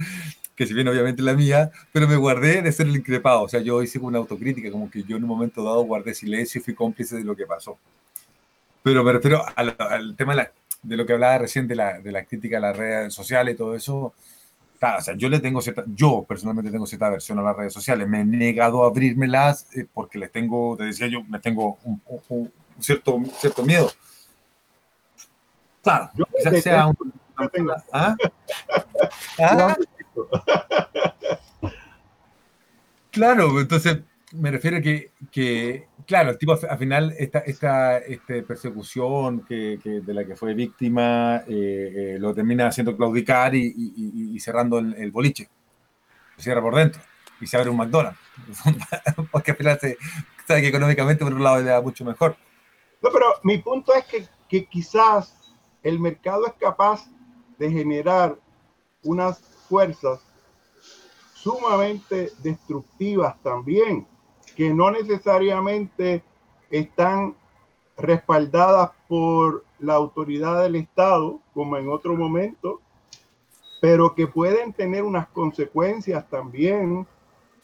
que si bien obviamente la mía, pero me guardé de ser el increpado. O sea, yo hice una autocrítica, como que yo en un momento dado guardé silencio y fui cómplice de lo que pasó. Pero me refiero al, tema de, lo que hablaba recién de la, de la crítica a las redes sociales y todo eso. O sea, yo le tengo yo personalmente tengo cierta versión a las redes sociales. Me he negado a abrírmelas eh, porque les tengo, te decía yo, me tengo un, cierto, cierto miedo. Claro, quizás sea un... ¿Ah? ¿Ah? Claro, entonces me refiero que, que claro, el tipo al final esta, esta este persecución que, de la que fue víctima eh, eh, lo termina haciendo claudicar y, cerrando el, boliche. Se cierra por dentro y se abre un McDonald's. Porque al final se sabe que económicamente por un lado le da mucho mejor. No, pero mi punto es que, que quizás el mercado es capaz de generar unas fuerzas sumamente destructivas también, que no necesariamente están respaldadas por la autoridad del Estado, como en otro momento, pero que pueden tener unas consecuencias también,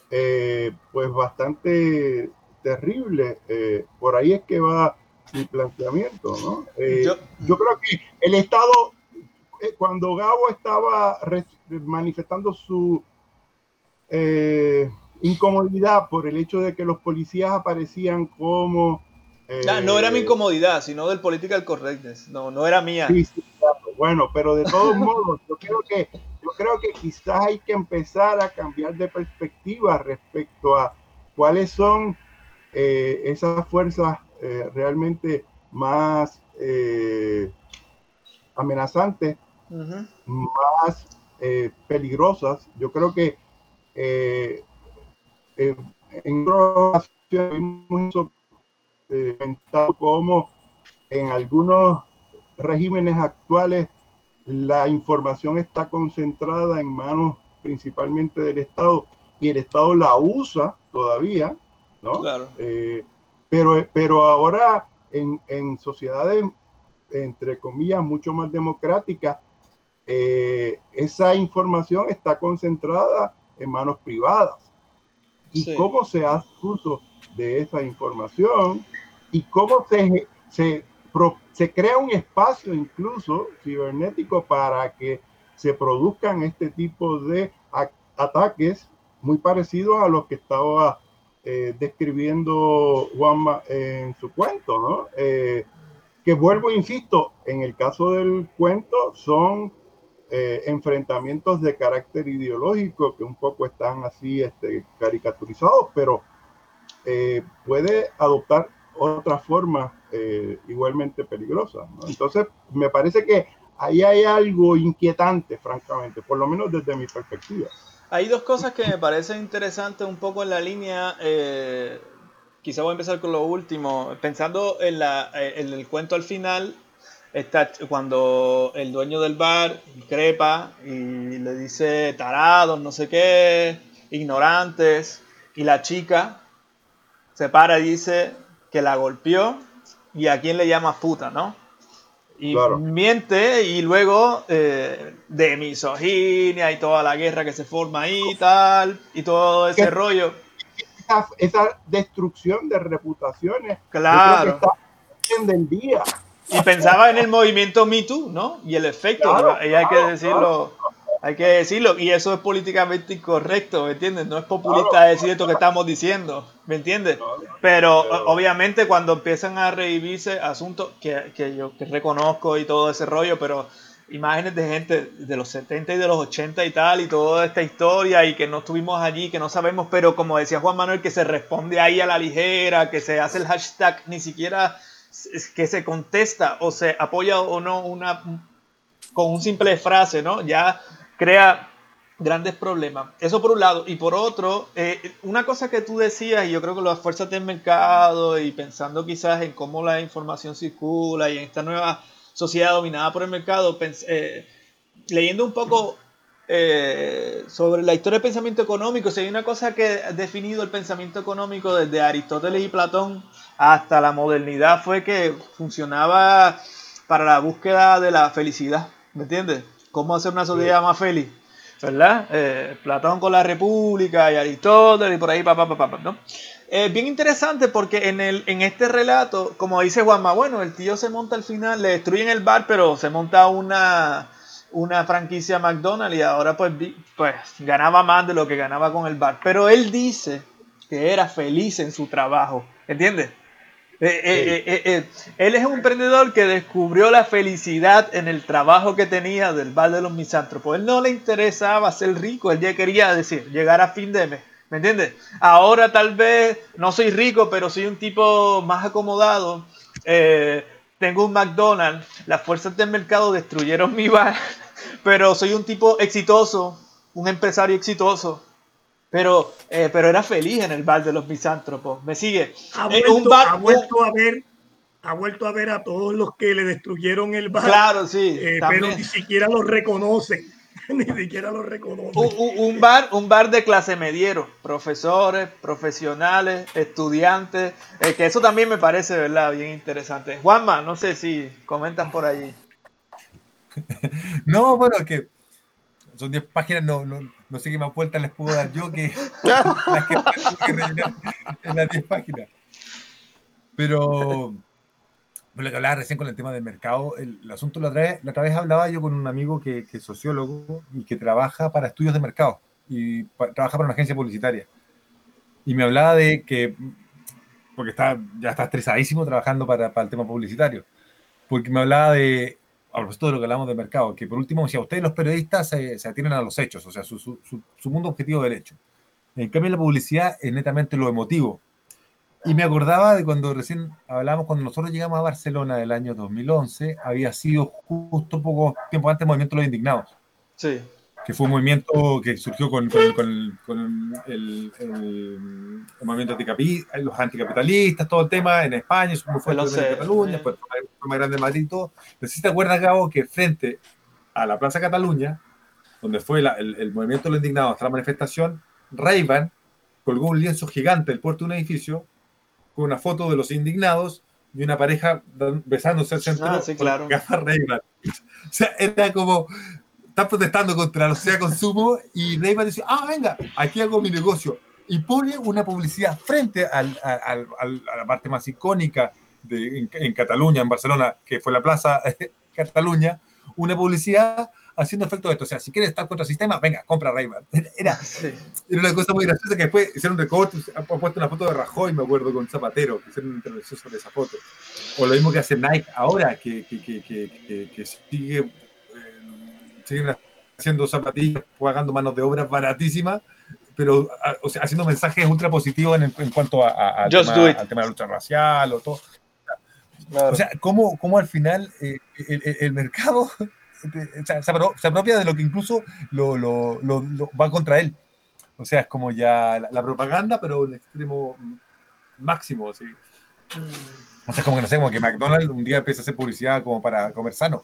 eh, pues bastante terribles. Eh, por ahí es que va mi planteamiento, ¿no? Eh, yo, yo, creo que el Estado, cuando Gabo estaba manifestando su eh, incomodidad por el hecho de que los policías aparecían como... no era mi eh, incomodidad, sino del political correctness. No, no era mía. Bueno, pero de todos modos, yo creo que yo creo que quizás hay que empezar a cambiar de perspectiva respecto a cuáles son eh, esas fuerzas realmente más amenazantes, más eh, peligrosas. Yo creo que eh, eh, en hemos eh, como en algunos regímenes actuales la información está concentrada en manos principalmente del Estado y el Estado la usa todavía, ¿no? pero, pero ahora en, en sociedades, entre comillas, mucho más democráticas, eh, esa información está concentrada en manos privadas. Y cómo se hace uso de esa información y cómo se, se, se crea un espacio incluso cibernético para que se produzcan este tipo de ataques muy parecidos a los que estaba eh, describiendo Juanma en su cuento, ¿no? Eh, que vuelvo, insisto, en el caso del cuento son eh, enfrentamientos de carácter ideológico que un poco están así este, caricaturizados, pero eh, puede adoptar otra forma eh, igualmente peligrosa. Entonces, me parece que ahí hay algo inquietante, francamente, por lo menos desde mi perspectiva. Hay dos cosas que me parecen interesantes un poco en la línea. quizá voy a empezar con lo último. Pensando en, la, en el cuento al final, está cuando el dueño del bar crepa y le dice tarados, no sé qué, ignorantes, y la chica se para y dice que la golpeó y a quién le llama puta, ¿no? Y miente y luego eh, de misoginia y toda la guerra que se forma ahí y tal, y todo ese rollo. Esa, destrucción de reputaciones. Claro. del día. Y pensaba en el movimiento Me Too, ¿no? Y el efecto, y hay que decirlo, hay que decirlo, y eso es políticamente incorrecto, ¿me entiendes? No es populista decir esto que estamos diciendo, ¿me entiendes? Pero, obviamente cuando empiezan a revivirse asuntos que, que yo que reconozco y todo ese rollo, pero imágenes de gente de los 70 y de los 80 y tal, y toda esta historia, y que no estuvimos allí, que no sabemos, pero como decía Juan Manuel, que se responde ahí a la ligera, que se hace el hashtag, ni siquiera que se contesta o se apoya o no una con un simple frase, ¿no? Ya crea grandes problemas. Eso por un lado. Y por otro, eh, una cosa que tú decías, y yo creo que las fuerzas del mercado, y pensando quizás en cómo la información circula y en esta nueva sociedad dominada por el mercado, eh, leyendo un poco eh, sobre la historia del pensamiento económico, si hay una cosa que ha definido el pensamiento económico desde Aristóteles y Platón hasta la modernidad fue que funcionaba para la búsqueda de la felicidad, ¿me entiendes? ¿Cómo hacer una sociedad más feliz? ¿Verdad? Eh, Platón con la República y Aristóteles y por ahí, papá, papá, pa, ¿no? Es bien interesante porque en, el, en este relato, como dice Juanma, bueno, el tío se monta al final, le destruyen el bar, pero se monta una, una franquicia McDonald's y ahora pues, pues ganaba más de lo que ganaba con el bar. Pero él dice que era feliz en su trabajo, ¿entiendes? Eh, eh, eh, él es un emprendedor que descubrió la felicidad en el trabajo que tenía del bar de los misántropos. Él no le interesaba ser rico, él ya quería decir, llegar a fin de mes. ¿Me entiendes? Ahora tal vez no soy rico, pero soy un tipo más acomodado. tengo un McDonald's, las fuerzas del mercado destruyeron mi bar, pero soy un tipo exitoso, un empresario exitoso. Pero, eh, pero era feliz en el bar de los misántropos. ¿Me sigue? Ha vuelto, un bar, ha vuelto a ver ha vuelto a ver a todos los que le destruyeron el bar. Claro, sí. Eh, pero ni siquiera lo reconocen. ni siquiera lo reconocen. Un, bar, un bar de clase mediero. Profesores, profesionales, estudiantes. Eh, que eso también me parece, ¿verdad? Bien interesante. Juanma, no sé si comentan por allí. no, bueno, que son 10 páginas, no, no, no sé qué más vueltas les puedo dar yo que las que, en las 10 páginas. Pero lo que hablaba recién con el tema del mercado, el, asunto la otra, vez, la otra vez hablaba yo con un amigo que, que, es sociólogo y que trabaja para estudios de mercado y trabaja para una agencia publicitaria. Y me hablaba de que, porque está, ya está estresadísimo trabajando para, para el tema publicitario, porque me hablaba de a propósito de lo que hablamos del mercado, que por último, si a ustedes los periodistas se, se atienen a los hechos, o sea, su, su, su, mundo objetivo del hecho. En cambio, la publicidad es netamente lo emotivo. Y me acordaba de cuando recién hablamos, cuando nosotros llegamos a Barcelona del año 2011, había sido justo poco tiempo antes del movimiento de los indignados. Sí que fue un movimiento que surgió con, con, con, con el, el, el, movimiento los anticapitalistas, todo el tema en España, eso fue en Cataluña, después fue más grande en Madrid y todo. Pero si te acuerdas, Gabo, que frente a la Plaza Cataluña, donde fue la, el, el, movimiento de los indignados hasta la manifestación, Ray-Ban colgó un lienzo gigante del puerto de un edificio con una foto de los indignados y una pareja besándose al centro ah, sí, claro. gafas Ray-Ban. O sea, era como está protestando contra la sociedad de consumo y Ray dice, ah, venga, aquí hago mi negocio. Y pone una publicidad frente al, al, al, a la parte más icónica de, en, en, Cataluña, en Barcelona, que fue la Plaza Cataluña, una publicidad haciendo efecto de esto. O sea, si quieres estar contra el sistema, venga, compra ray Era, sí. era, una cosa muy graciosa que después hicieron un recorte, han puesto una foto de Rajoy, me acuerdo, con Zapatero, que hicieron una intervención sobre esa foto. O lo mismo que hace Nike ahora, que, que, que, que sigue siguen haciendo zapatillas, pagando manos de obra baratísimas, pero o sea, haciendo mensajes ultra positivos en, en cuanto a, a, al, tema, al, tema, de la lucha racial o todo. Claro. O sea, cómo, cómo al final eh, el, el, el, mercado o sea, se, apropia de lo que incluso lo, lo, lo, lo, va contra él. O sea, es como ya la, la propaganda, pero en extremo máximo. ¿sí? O sea, como que no sé, como que McDonald's un día empieza a hacer publicidad como para comer sano.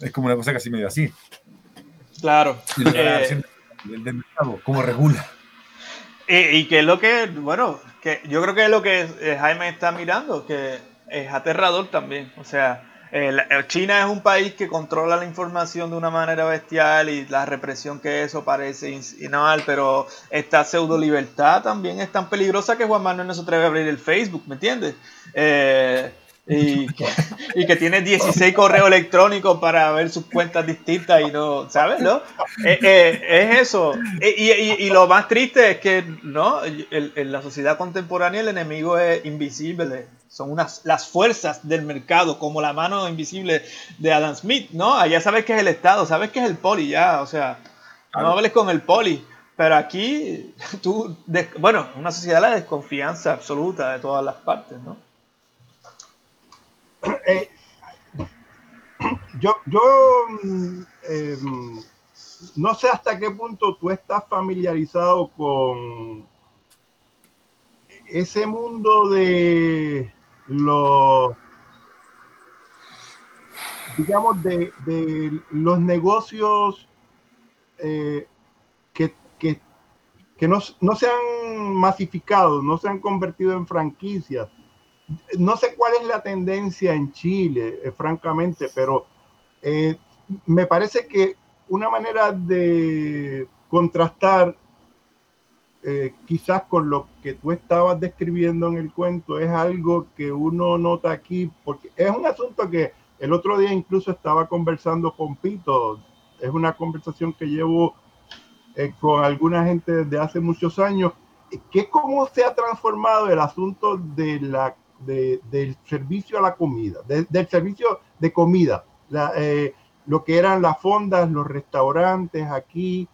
Es como una cosa casi medio así. Claro. Eh, del mercado, cómo regula. Y, y, que es lo que, bueno, que yo creo que es lo que eh, Jaime está mirando, que es aterrador también. O sea, el, el China es un país que controla la información de una manera bestial y la represión que eso parece inal, pero esta pseudo libertad también es tan peligrosa que Juan Manuel no se atreve a abrir el Facebook, ¿me entiendes? Eh, y que, y que tiene 16 correos electrónicos para ver sus cuentas distintas y no, ¿sabes? ¿No? Eh, eh, es eso. Y, y, y, lo más triste es que, ¿no? En la sociedad contemporánea el enemigo es invisible. Son unas, las fuerzas del mercado, como la mano invisible de Adam Smith, ¿no? Allá sabes que es el Estado, sabes que es el poli, ya, o sea, no hables con el poli. Pero aquí, tú, bueno, una sociedad de la desconfianza absoluta de todas las partes, ¿no? Eh, yo, yo eh, no sé hasta qué punto tú estás familiarizado con ese mundo de los, digamos, de, de los negocios eh, que, que, que no, no, se han masificado, no se han convertido en franquicias. No sé cuál es la tendencia en Chile, eh, francamente, pero eh, me parece que una manera de contrastar eh, quizás con lo que tú estabas describiendo en el cuento es algo que uno nota aquí, porque es un asunto que el otro día incluso estaba conversando con Pito, es una conversación que llevo con alguna gente desde hace muchos años, que cómo se ha transformado el asunto de la, de, del servicio a la comida, del servicio de comida, eh, lo que eran las fondas, los restaurantes aquí,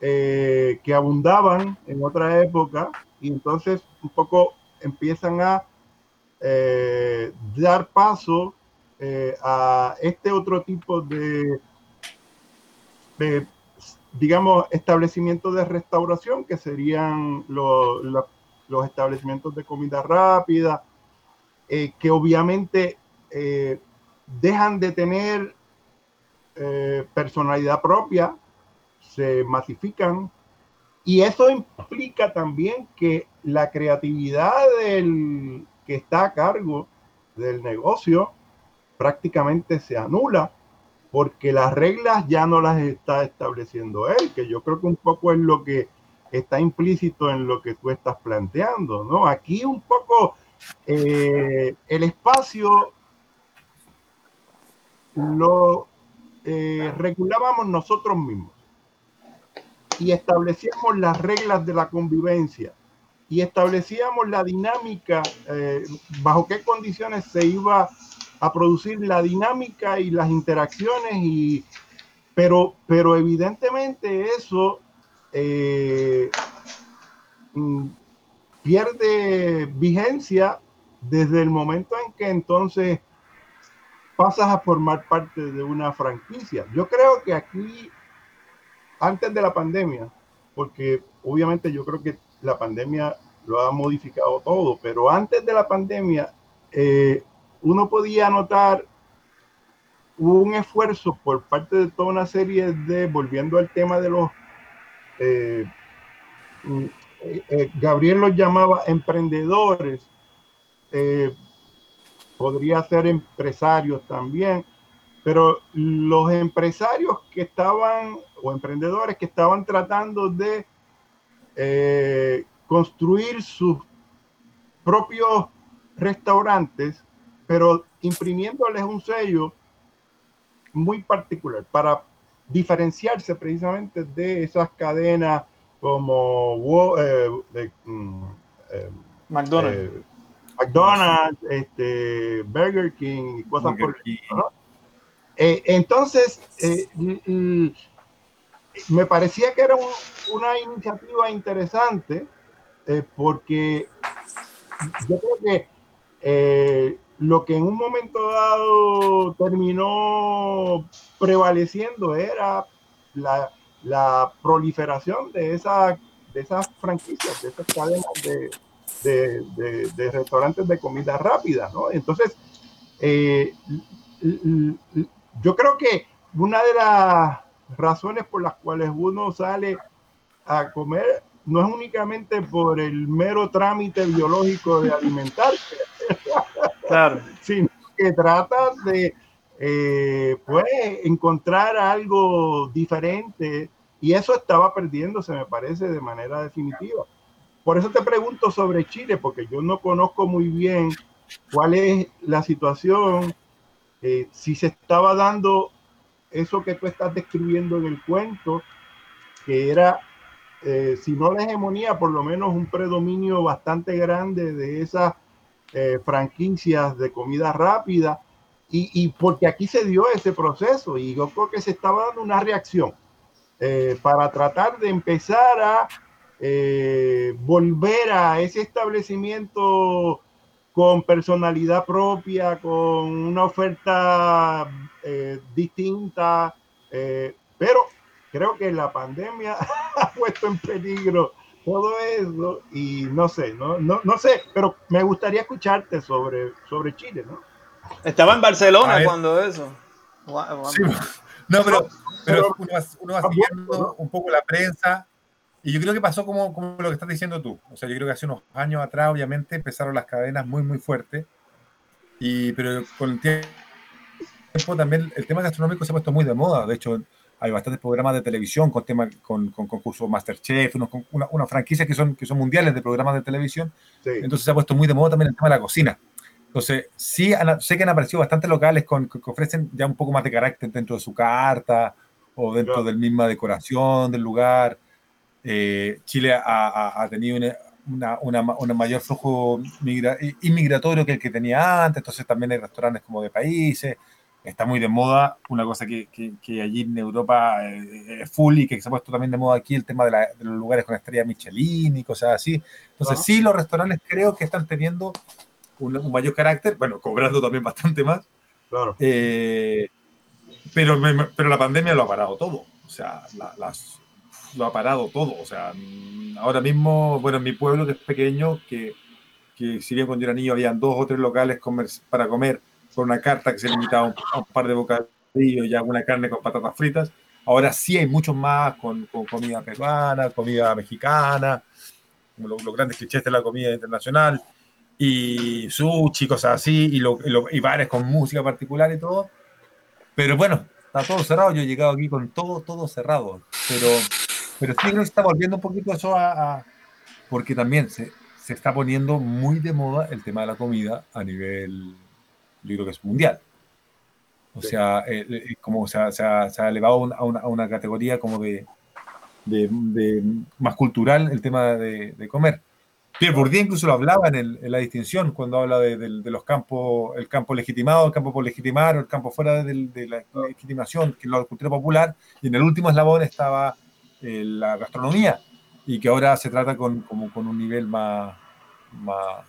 eh, que abundaban en otra época y entonces un poco empiezan a eh, dar paso a este otro tipo de, digamos, establecimientos de restauración que serían los, los establecimientos de comida rápida, que obviamente dejan de tener personalidad propia se masifican y eso implica también que la creatividad del que está a cargo del negocio prácticamente se anula porque las reglas ya no las está estableciendo él, que yo creo que un poco es lo que está implícito en lo que tú estás planteando, ¿no? Aquí un poco eh, el espacio lo eh, regulábamos nosotros mismos y establecíamos las reglas de la convivencia y establecíamos la dinámica, eh, bajo qué condiciones se iba a producir la dinámica y las interacciones, y, pero, pero evidentemente eso mm, pierde vigencia desde el momento en que entonces pasas a formar parte de una franquicia. Yo creo que aquí antes de la pandemia, porque obviamente yo creo que la pandemia lo ha modificado todo, pero antes de la pandemia eh, uno podía notar un esfuerzo por parte de toda una serie de, volviendo al tema de los, eh, eh, Gabriel los llamaba emprendedores, podría ser empresarios también, pero los empresarios que estaban, o emprendedores que estaban tratando de eh, construir sus propios restaurantes, pero imprimiéndoles un sello muy particular para diferenciarse precisamente de esas cadenas como eh, mm, eh, McDonald's. McDonald's, este, Burger King y cosas por el estilo, eh, entonces, eh, me parecía que era una iniciativa interesante eh, porque yo creo que lo que en un momento dado terminó prevaleciendo era la, la proliferación de, esa, de esas franquicias, de esas cadenas de, de, de, restaurantes de comida rápida, ¿no? Entonces, yo creo que una de las razones por las cuales uno sale a comer no es únicamente por el mero trámite biológico de alimentarse, claro. sino que trata de eh, pues, encontrar algo diferente y eso estaba perdiéndose, me parece, de manera definitiva. Por eso te pregunto sobre Chile, porque yo no conozco muy bien cuál es la situación, eh, si se estaba dando eso que tú estás describiendo en el cuento, que era, eh, si no la hegemonía, por lo menos un predominio bastante grande de esas eh, franquicias de comida rápida, y, y, porque aquí se dio ese proceso, y yo creo que se estaba dando una reacción para tratar de empezar a volver a ese establecimiento con personalidad propia, con una oferta eh, distinta, eh, pero creo que la pandemia ha puesto en peligro todo eso y no sé, no, no, no sé, pero me gustaría escucharte sobre, sobre Chile, ¿no? Estaba en Barcelona cuando eso. Sí, no, pero, pero uno va, uno va siguiendo un poco la prensa y yo creo que pasó como, como, lo que estás diciendo tú. O sea, yo creo que hace unos años atrás, obviamente, empezaron las cadenas muy, muy fuertes. Y, pero con el tiempo también el tema gastronómico se ha puesto muy de moda. De hecho, hay bastantes programas de televisión con, tema, con, con concursos Masterchef, unos, una, una franquicias que son, que son mundiales de programas de televisión. Sí. Entonces se ha puesto muy de moda también el tema de la cocina. Entonces, sí, han, sé que han aparecido bastantes locales con, que ofrecen ya un poco más de carácter dentro de su carta o dentro claro. de la misma decoración del lugar. Eh, Chile ha, ha, ha tenido una, una, una, mayor flujo migra inmigratorio que el que tenía antes, entonces también hay restaurantes como de países, está muy de moda, una cosa que, que, que allí en Europa eh, es full y que se ha puesto también de moda aquí, el tema de, la, de los lugares con estrella Michelin y cosas así. Entonces, sí, los restaurantes creo que están teniendo un, un mayor carácter, bueno, cobrando también bastante más. Claro. Eh, pero, pero la pandemia lo ha parado todo. O sea, la, las, lo ha parado todo. O sea, ahora mismo, bueno, en mi pueblo, que es pequeño, que, que si bien cuando yo era niño habían dos o tres locales comer, para comer con una carta que se limitaba a un, a un par de bocadillos y alguna carne con patatas fritas, ahora sí hay muchos más con, con comida peruana, comida mexicana, los, los, grandes clichés de la comida internacional, y sushi, cosas así, y, lo, lo, y bares con música particular y todo. Pero bueno, está todo cerrado. Yo he llegado aquí con todo, todo cerrado. Pero pero sí creo que está volviendo un poquito eso a, a porque también se, se, está poniendo muy de moda el tema de la comida a nivel, yo creo que es mundial. O sí. sea, eh, como se ha, se, ha, se ha elevado a una, a una, categoría como de, de, de, más cultural el tema de, de comer. Pierre Bourdieu incluso lo hablaba en, el, en la distinción cuando habla de, de, de, los campos, el campo legitimado, el campo por legitimar, el campo fuera de, de la legitimación, que es la cultura popular, y en el último eslabón estaba eh, la gastronomía y que ahora se trata con, como con un nivel más, más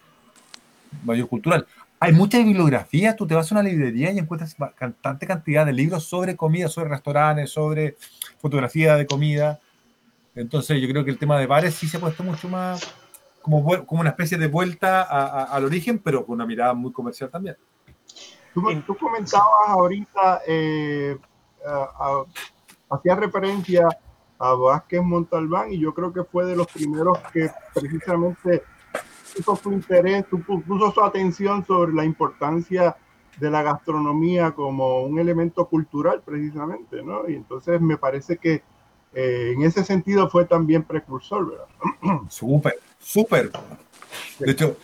mayor cultural. Hay mucha bibliografía, tú te vas a una librería y encuentras bastante cantidad de libros sobre comida, sobre restaurantes, sobre fotografía de comida. Entonces yo creo que el tema de bares sí se ha puesto mucho más como, como una especie de vuelta a, a, al origen, pero con una mirada muy comercial también. Tú, tú comentabas ahorita, eh, hacías referencia a Vázquez Montalbán y yo creo que fue de los primeros que precisamente puso su interés, puso su atención sobre la importancia de la gastronomía como un elemento cultural precisamente, ¿no? Y entonces me parece que eh, en ese sentido fue también precursor, ¿verdad? Súper, súper. De hecho,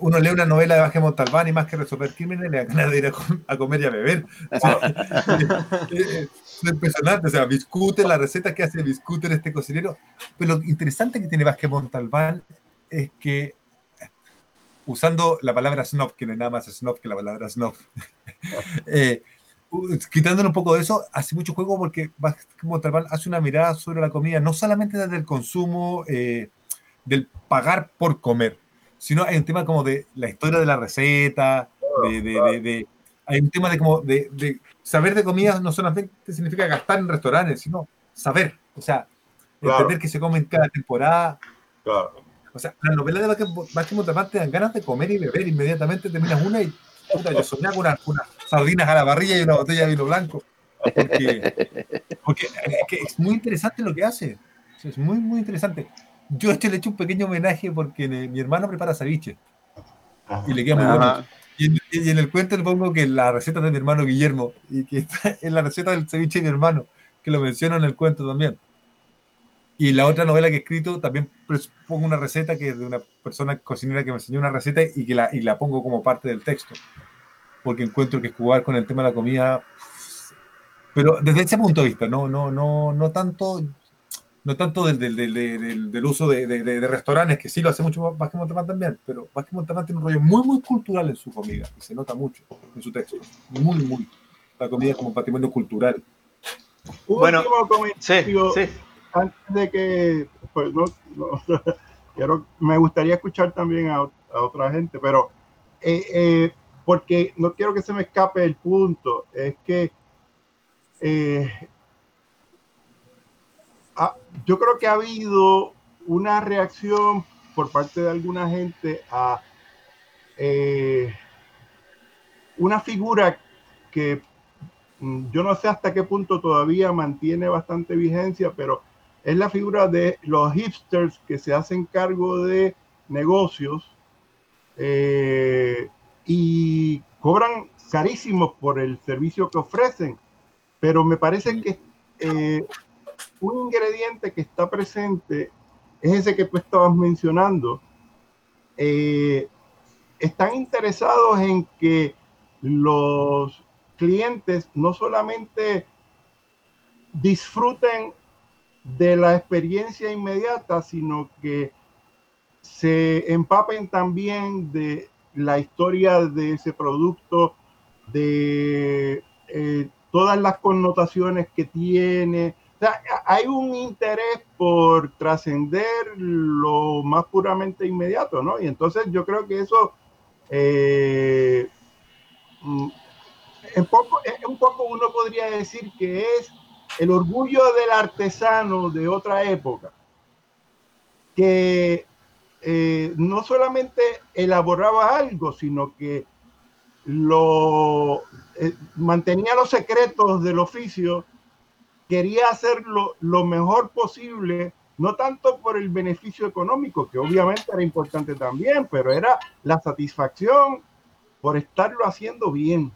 uno lee una novela de Vázquez Montalbán y más que resolver crímenes le da ganas de ir a, comer y a beber. O sea, es, impresionante, o sea, Biscúter, la receta que hace Biscúter este cocinero. Pero lo interesante que tiene Vázquez Montalbán es que, usando la palabra snob, que no es nada más snob que la palabra snob, eh, quitándole un poco de eso, hace mucho juego porque Vázquez Montalbán hace una mirada sobre la comida, no solamente desde el consumo, eh, del pagar por comer, sino hay un tema como de la historia de la receta, de, de, de, de hay un tema de como de, saber de comida no solamente significa gastar en restaurantes, sino saber, o sea, claro. entender que se come en cada temporada. Claro. O sea, las novelas de Máximo Tapán te dan ganas de comer y beber, inmediatamente terminas una y puta, yo soñaba con unas, unas sardinas a la parrilla y una botella de vino blanco. Porque, porque es, que es muy interesante lo que hace. Es muy, muy interesante. Yo este le he hecho un pequeño homenaje porque mi hermano prepara ceviche. Y le queda muy bueno. Y en, y en, el cuento le pongo que la receta de mi hermano Guillermo y que está en la receta del ceviche de mi hermano, que lo menciono en el cuento también. Y la otra novela que he escrito también pongo una receta que es de una persona cocinera que me enseñó una receta y que la, y la pongo como parte del texto. Porque encuentro que jugar con el tema de la comida, pero desde ese punto de vista, no, no, no, no tanto, no tanto del, del, del, del uso de, de, restaurantes, que sí lo hace mucho Vázquez Montalbán también, pero Vázquez Montalbán tiene un rollo muy, muy cultural en su comida, y se nota mucho en su texto. Muy, muy. La comida como patrimonio cultural. bueno, sí, sí antes de que, pues no, quiero, me gustaría escuchar también a, otra gente, pero eh, eh, porque no quiero que se me escape el punto, es que eh, yo creo que ha habido una reacción por parte de alguna gente a una figura que mm, yo no sé hasta qué punto todavía mantiene bastante vigencia, pero es la figura de los hipsters que se hacen cargo de negocios eh, y cobran carísimos por el servicio que ofrecen. Pero me parece que eh, un ingrediente que está presente es ese que tú estabas mencionando. Eh, están interesados en que los clientes no solamente disfruten de la experiencia inmediata, sino que se empapen también de la historia de ese producto, de eh, todas las connotaciones que tiene. Hay un interés por trascender lo más puramente inmediato, ¿no? Y entonces yo creo que eso eh, mm, poco, un poco uno podría decir que es el orgullo del artesano de otra época, que eh, no solamente elaboraba algo, sino que lo eh, mantenía los secretos del oficio, quería hacerlo lo mejor posible, no tanto por el beneficio económico, que obviamente era importante también, pero era la satisfacción por estarlo haciendo bien.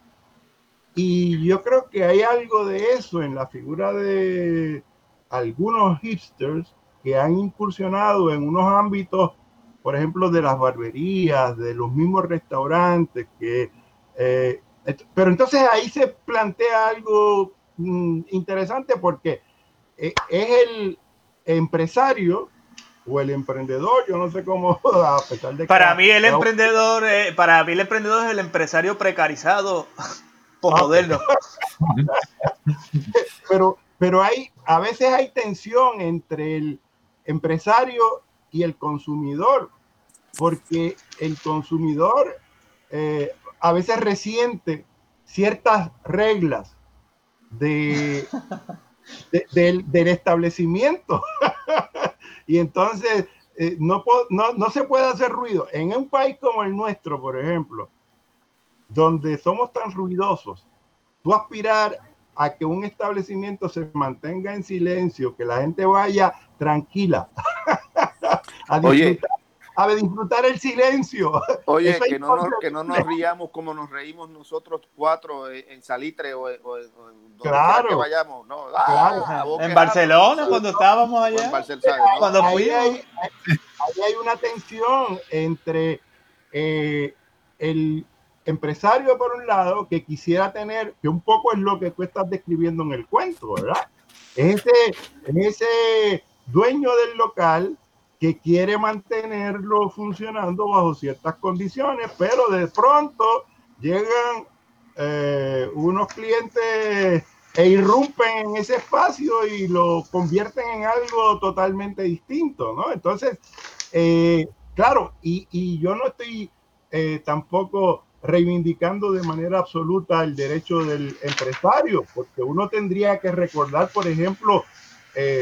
Y yo creo que hay algo de eso en la figura de algunos hipsters que han incursionado en unos ámbitos, por ejemplo, de las barberías, de los mismos restaurantes, que, eh, pero entonces ahí se plantea algo mm, interesante porque eh, es el empresario o el emprendedor, yo no sé cómo, a pesar de para mí el emprendedor, eh, para mí el emprendedor es el empresario precarizado moderno. pero, pero hay, a veces hay tensión entre el empresario y el consumidor, porque el consumidor eh, a veces resiente ciertas reglas de, del, establecimiento. y entonces eh, no, no, no se puede hacer ruido. En un país como el nuestro, por ejemplo, donde somos tan ruidosos, tú aspirar a que un establecimiento se mantenga en silencio, que la gente vaya tranquila a, disfrutar, a disfrutar el silencio. Oye, que no, nos, que no, nos, riamos como nos reímos nosotros cuatro en Salitre o, en donde claro, que vayamos. No, ah, En Barcelona, cuando estábamos allá. Cuando fui. Ahí hay, una tensión entre eh, el empresario por un lado que quisiera tener, que un poco es lo que tú estás describiendo en el cuento, ¿verdad? Ese, ese dueño del local que quiere mantenerlo funcionando bajo ciertas condiciones, pero de pronto llegan eh, unos clientes e irrumpen en ese espacio y lo convierten en algo totalmente distinto, ¿no? Entonces, eh, claro, y, y, yo no estoy eh, tampoco reivindicando de manera absoluta el derecho del empresario, porque uno tendría que recordar, por ejemplo,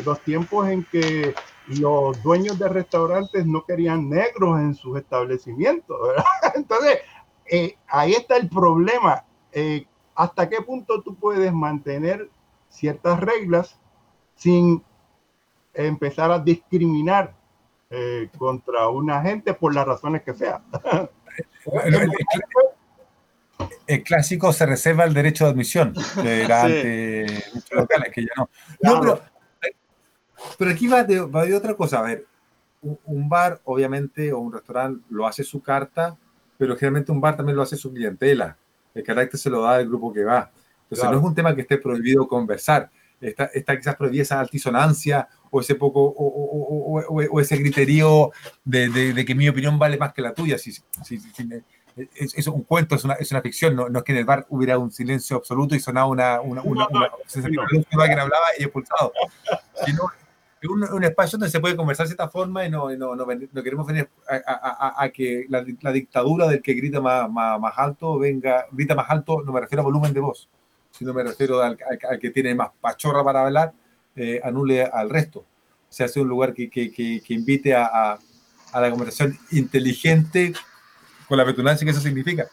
los tiempos en que los dueños de restaurantes no querían negros en sus establecimientos. Entonces, eh, ahí está el problema. Eh, ¿Hasta qué punto tú puedes mantener ciertas reglas sin empezar a discriminar contra una gente por las razones que sea? el, clásico se reserva el derecho de admisión de locales, que ya no. no pero, pero aquí va de, va de otra cosa. A ver, un, un bar, obviamente, o un restaurante lo hace su carta, pero generalmente un bar también lo hace su clientela. El carácter se lo da del grupo que va. Entonces Claro. no es un tema que esté prohibido conversar. Está, está quizás prohibida esa altisonancia o ese poco o, o- o- o- ese criterio de, de- de que mi opinión vale más que la tuya. Si, si- si- es, es un cuento, es una, es una ficción. No, no es que en el bar hubiera un silencio absoluto y sonaba una, una, una, una- sentía la luz que hablaba y expulsado. Sino un, un espacio donde se puede conversar de cierta forma y no, y no, no, no queremos venir a, a- a- a que la, la dictadura del que grita más, más, más alto venga, grita más alto, no me refiero a volumen de voz, sino me refiero al, al- al que tiene más pachorra para hablar, eh, anule al resto. Se hace un lugar que, que, que, que invite a, la conversación inteligente con la petulancia que eso significa.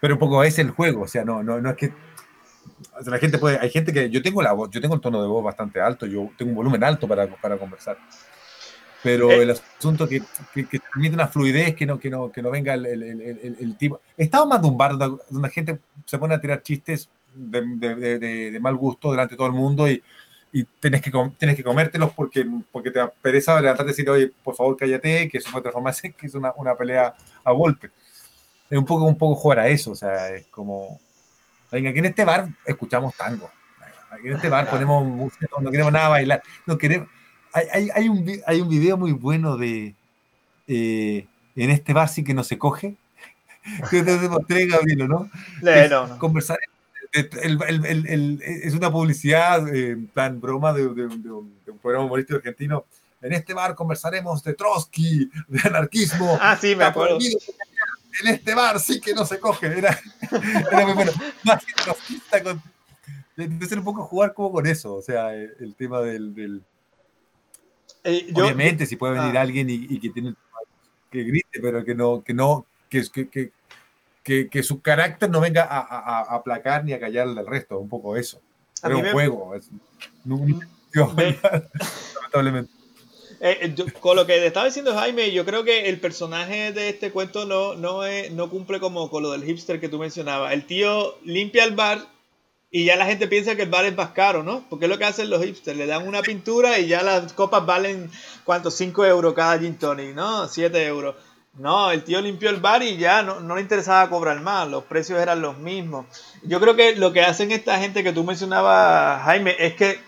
Pero un poco es el juego, o sea, no, no, no es que la gente puede, hay gente que yo tengo la voz, yo tengo el tono de voz bastante alto, yo tengo un volumen alto para, para conversar. Pero Eh. el asunto que, que, que permite una fluidez, que no, que no, que no venga el, el, el, el- tipo. He estado más de un bar donde la gente se pone a tirar chistes de, de, de- de- mal gusto delante de todo el mundo y, y tienes, que, tienes que comértelos porque, porque te pereza levantarte y decir, oye, por favor, cállate, que eso puede transformarse que es una, una pelea a golpe. Es un poco, un poco jugar a eso, o sea, es como. Aquí en este bar escuchamos tango. Aquí en este bar ponemos música, no queremos nada bailar. No queremos. Hay, hay, hay un, hay un video muy bueno de. eh, en este bar sí que no se coge. Que te demostré, Gabriel, ¿no? Eh, Es no, no. Conversar. el- el- el- el- es una publicidad eh, plan broma de, de- de un, de un programa humorístico argentino. En este bar conversaremos de Trotsky, de anarquismo, Ah, sí, me acuerdo. En este bar sí que no se coge. Era, era muy bueno. Más que con- Entonces un poco jugar como con eso. O sea, el, el tema del. del- Eh, yo- obviamente, si puede venir ah. alguien y, y que tiene que grite, pero que no, que no, que, que, que, que, su carácter no venga a, a, a aplacar ni a callar al resto. Un poco eso. Era mí un me- juego. Es, no- lamentablemente. Eh, eh, con lo que estaba diciendo Jaime, yo creo que el personaje de este cuento no, no, es- no cumple como con lo del hipster que tú mencionabas. El tío limpia el bar y ya la gente piensa que el bar es más caro, ¿no? Porque es lo que hacen los hipsters, le dan una pintura y ya las copas valen, ¿cuánto? 5 euros cada gin tonic, ¿no? 7 euros. No, el tío limpió el bar y ya no, no le interesaba cobrar más, los precios eran los mismos. Yo creo que lo que hacen esta gente que tú mencionabas, Jaime, es que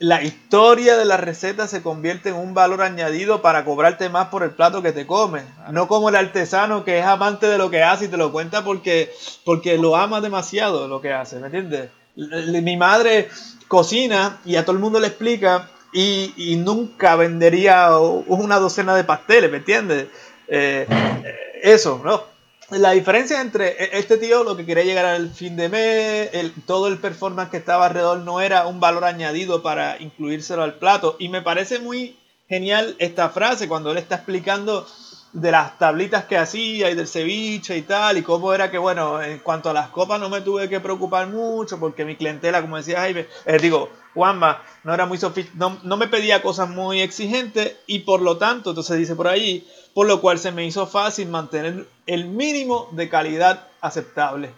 la historia de la receta se convierte en un valor añadido para cobrarte más por el plato que te comes. No como el artesano que es amante de lo que hace y te lo cuenta porque, porque lo ama demasiado lo que hace, ¿me entiendes? Mi madre cocina y a todo el mundo le explica y, y nunca vendería una docena de pasteles, ¿me entiendes? Eh, eh, eso, ¿no? La diferencia entre e- este tío lo que quería llegar al fin de mes, el, todo el performance que estaba alrededor no era un valor añadido para incluírselo al plato. Y me parece muy genial esta frase cuando él está explicando de las tablitas que hacía y del ceviche y tal, y cómo era que, bueno, en cuanto a las copas no me tuve que preocupar mucho porque mi clientela, como decía Jaime, eh, digo, Juanma, no era muy no, no me pedía cosas muy exigentes y por lo tanto, entonces dice por ahí, por lo cual se me hizo fácil mantener el mínimo de calidad aceptable.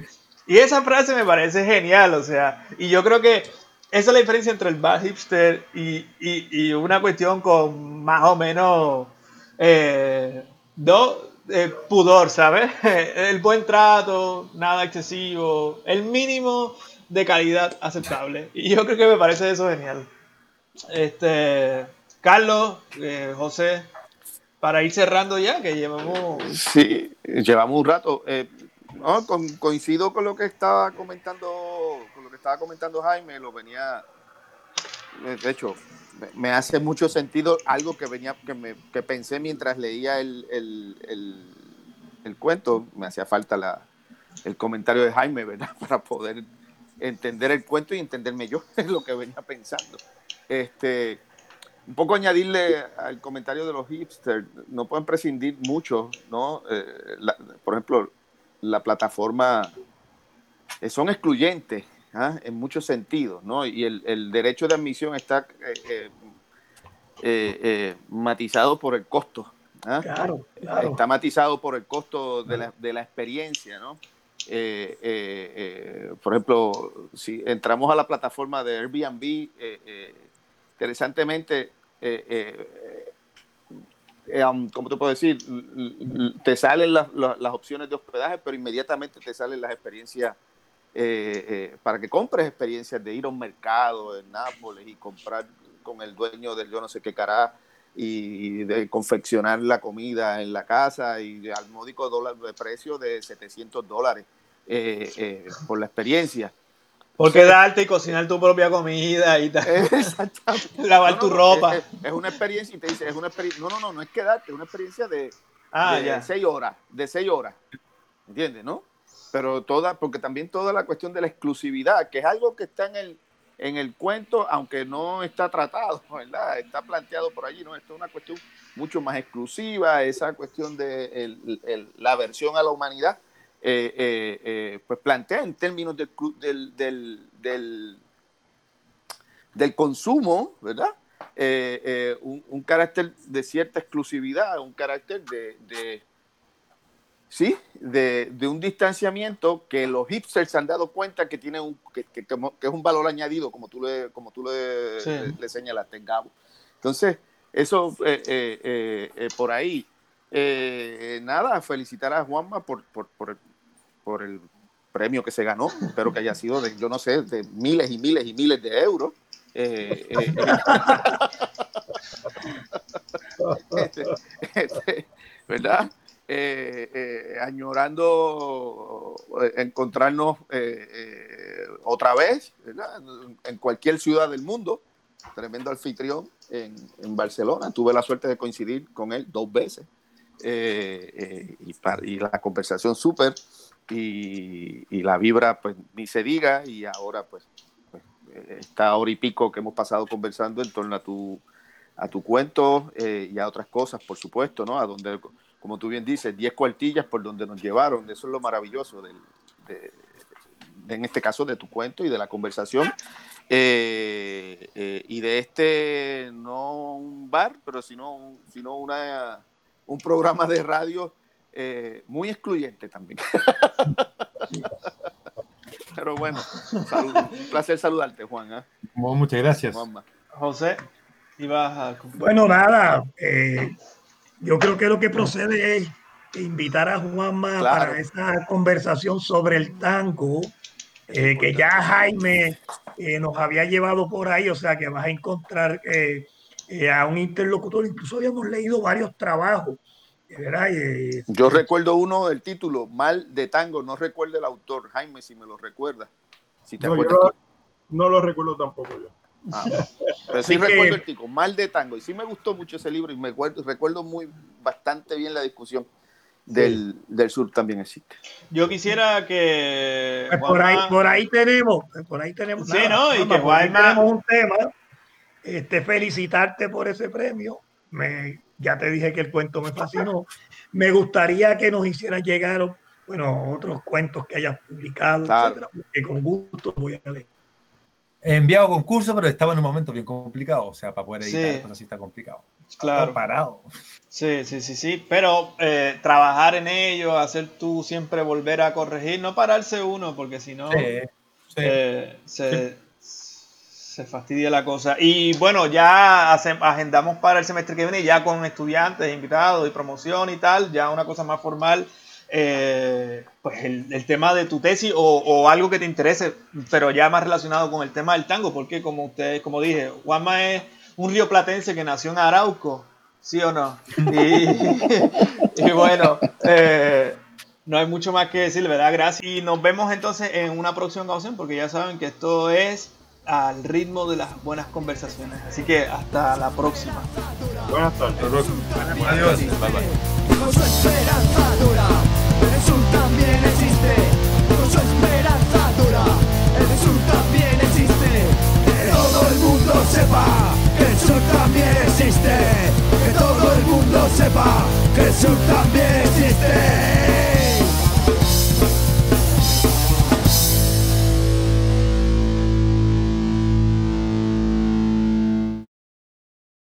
Y esa frase me parece genial, o sea, y yo creo que esa es la diferencia entre el bar hipster y, y- una cuestión con más o menos eh, eh, pudor, ¿sabes? El buen trato, nada excesivo, el mínimo de calidad aceptable. Y yo creo que me parece eso genial. Este, Carlos, eh, José, para ir cerrando ya, que llevamos... Sí, llevamos un rato. Eh, no, con- coincido con lo que estaba comentando, con lo que estaba comentando Jaime, lo venía, eh, de hecho, me- hace mucho sentido algo que venía, que, me, que pensé mientras leía el, el, el- el cuento, me hacía falta la, el comentario de Jaime, ¿verdad? Para poder entender el cuento y entenderme yo, es lo que venía pensando. Este, un poco añadirle al comentario de los hipsters, no pueden prescindir mucho, ¿no? Eh, la- por ejemplo, la plataforma eh, son excluyentes ¿ah? en muchos sentidos, ¿no? Y el, el derecho de admisión está eh, matizado por el costo. ¿ah? Claro, claro. Está matizado por el costo de la, de la experiencia, ¿no? Por ejemplo, si entramos a la plataforma de Airbnb, interesantemente, eh, eh, eh um, ¿cómo te puedo decir? Te salen las, opciones de hospedaje, pero inmediatamente te salen las experiencias para que compres experiencias de ir a un mercado en Nápoles y comprar con el dueño del yo no sé qué cara y de confeccionar la comida en la casa y al módico dólar de precio de 700 dólares por la experiencia. Porque darte y cocinar tu propia comida y lavar tu ropa. Es, una experiencia y te dice, es una experiencia. No, no, no, no es quedarte, es una experiencia de, ah, de seis horas, de seis horas. ¿Entiendes, no? Pero toda, porque también toda la cuestión de la exclusividad, que es algo que está en el, en el cuento, aunque no está tratado, ¿verdad? Está planteado por allí, ¿no? Esto es una cuestión mucho más exclusiva, esa cuestión de la aversión a la humanidad eh, eh, eh, pues plantea en términos del, del, del, del, consumo, ¿verdad? Un, carácter de cierta exclusividad, un carácter de, de sí, de, un distanciamiento que los hipsters se han dado cuenta que tiene un, que, que, es un valor añadido, como tú le, como tú le, le, señalaste, Gabo. Entonces, eso por ahí. nada, felicitar a Juanma por, por, por, por el premio que se ganó. Espero que haya sido de, yo no sé, de miles y miles y miles de euros. Eh, eh, este, este, ¿Verdad? Eh, añorando encontrarnos otra vez en cualquier ciudad del mundo. Tremendo anfitrión en, en, Barcelona. Tuve la suerte de coincidir con él dos veces. y, y, la conversación súper y, la vibra, pues ni se diga, y ahora pues, pues, esta hora y pico que hemos pasado conversando en torno a tu, a tu cuento eh, y a otras cosas, por supuesto, ¿no? A donde, como tú bien dices, 10 cuartillas por donde nos llevaron, eso es lo maravilloso del, de, en este caso de tu cuento y de la conversación. Eh, eh, y de este, no un bar, pero sino, sino una, un programa de radio eh, muy excluyente también. Pero bueno, un placer saludarte, Juan. ¿eh? Muchas gracias. José, ibas a... Bueno, nada, eh, yo creo que lo que procede es invitar a Juanma para esa conversación sobre el tango, que ya Jaime nos había llevado por ahí, o sea que vas a encontrar a un interlocutor, incluso habíamos leído varios trabajos yo recuerdo uno del título, Mal de Tango, no recuerdo el autor, Jaime, si me lo recuerda. Si no, no lo recuerdo tampoco yo. Ah, pero sí recuerdo el título, Mal de Tango, y sí me gustó mucho ese libro y me recuerdo, recuerdo muy bastante bien la discusión. Del, del, sur también existe. Yo quisiera que pues por ahí por ahí tenemos por ahí tenemos sí, no, y que tenemos un tema este felicitarte por ese premio me ya te dije que el cuento me fascinó. Me gustaría que nos hicieran llegar, bueno, otros cuentos que hayas publicado, que con gusto voy a leer. He enviado concurso, pero estaba en un momento bien complicado, o sea, para poder editar sí. así está complicado. Claro. parado. Sí, sí, sí, sí, pero eh, trabajar en ello, hacer tú siempre volver a corregir, no pararse uno, porque si no eh, se, se fastidia la cosa. Y bueno, ya agendamos para el semestre que viene, ya con estudiantes, invitados y promoción y tal, ya una cosa más formal. Eh, pues el, tema de tu tesis o, algo que te interese, pero ya más relacionado con el tema del tango, porque como ustedes, como dije, Juanma es un río platense que nació en Arauco, ¿sí o no? Y, bueno, eh, no hay mucho más que decir, ¿verdad? Gracias. Y nos vemos entonces en una próxima ocasión, porque ya saben que esto es al ritmo de las buenas conversaciones. Así que hasta la próxima. Buenas tardes. Adiós. Bye bye. Con su esperanza dura, el sur también existe. Con su esperanza dura, el sur también existe. Que todo el mundo sepa que el sur también existe. Que todo el mundo sepa que el sur también existe.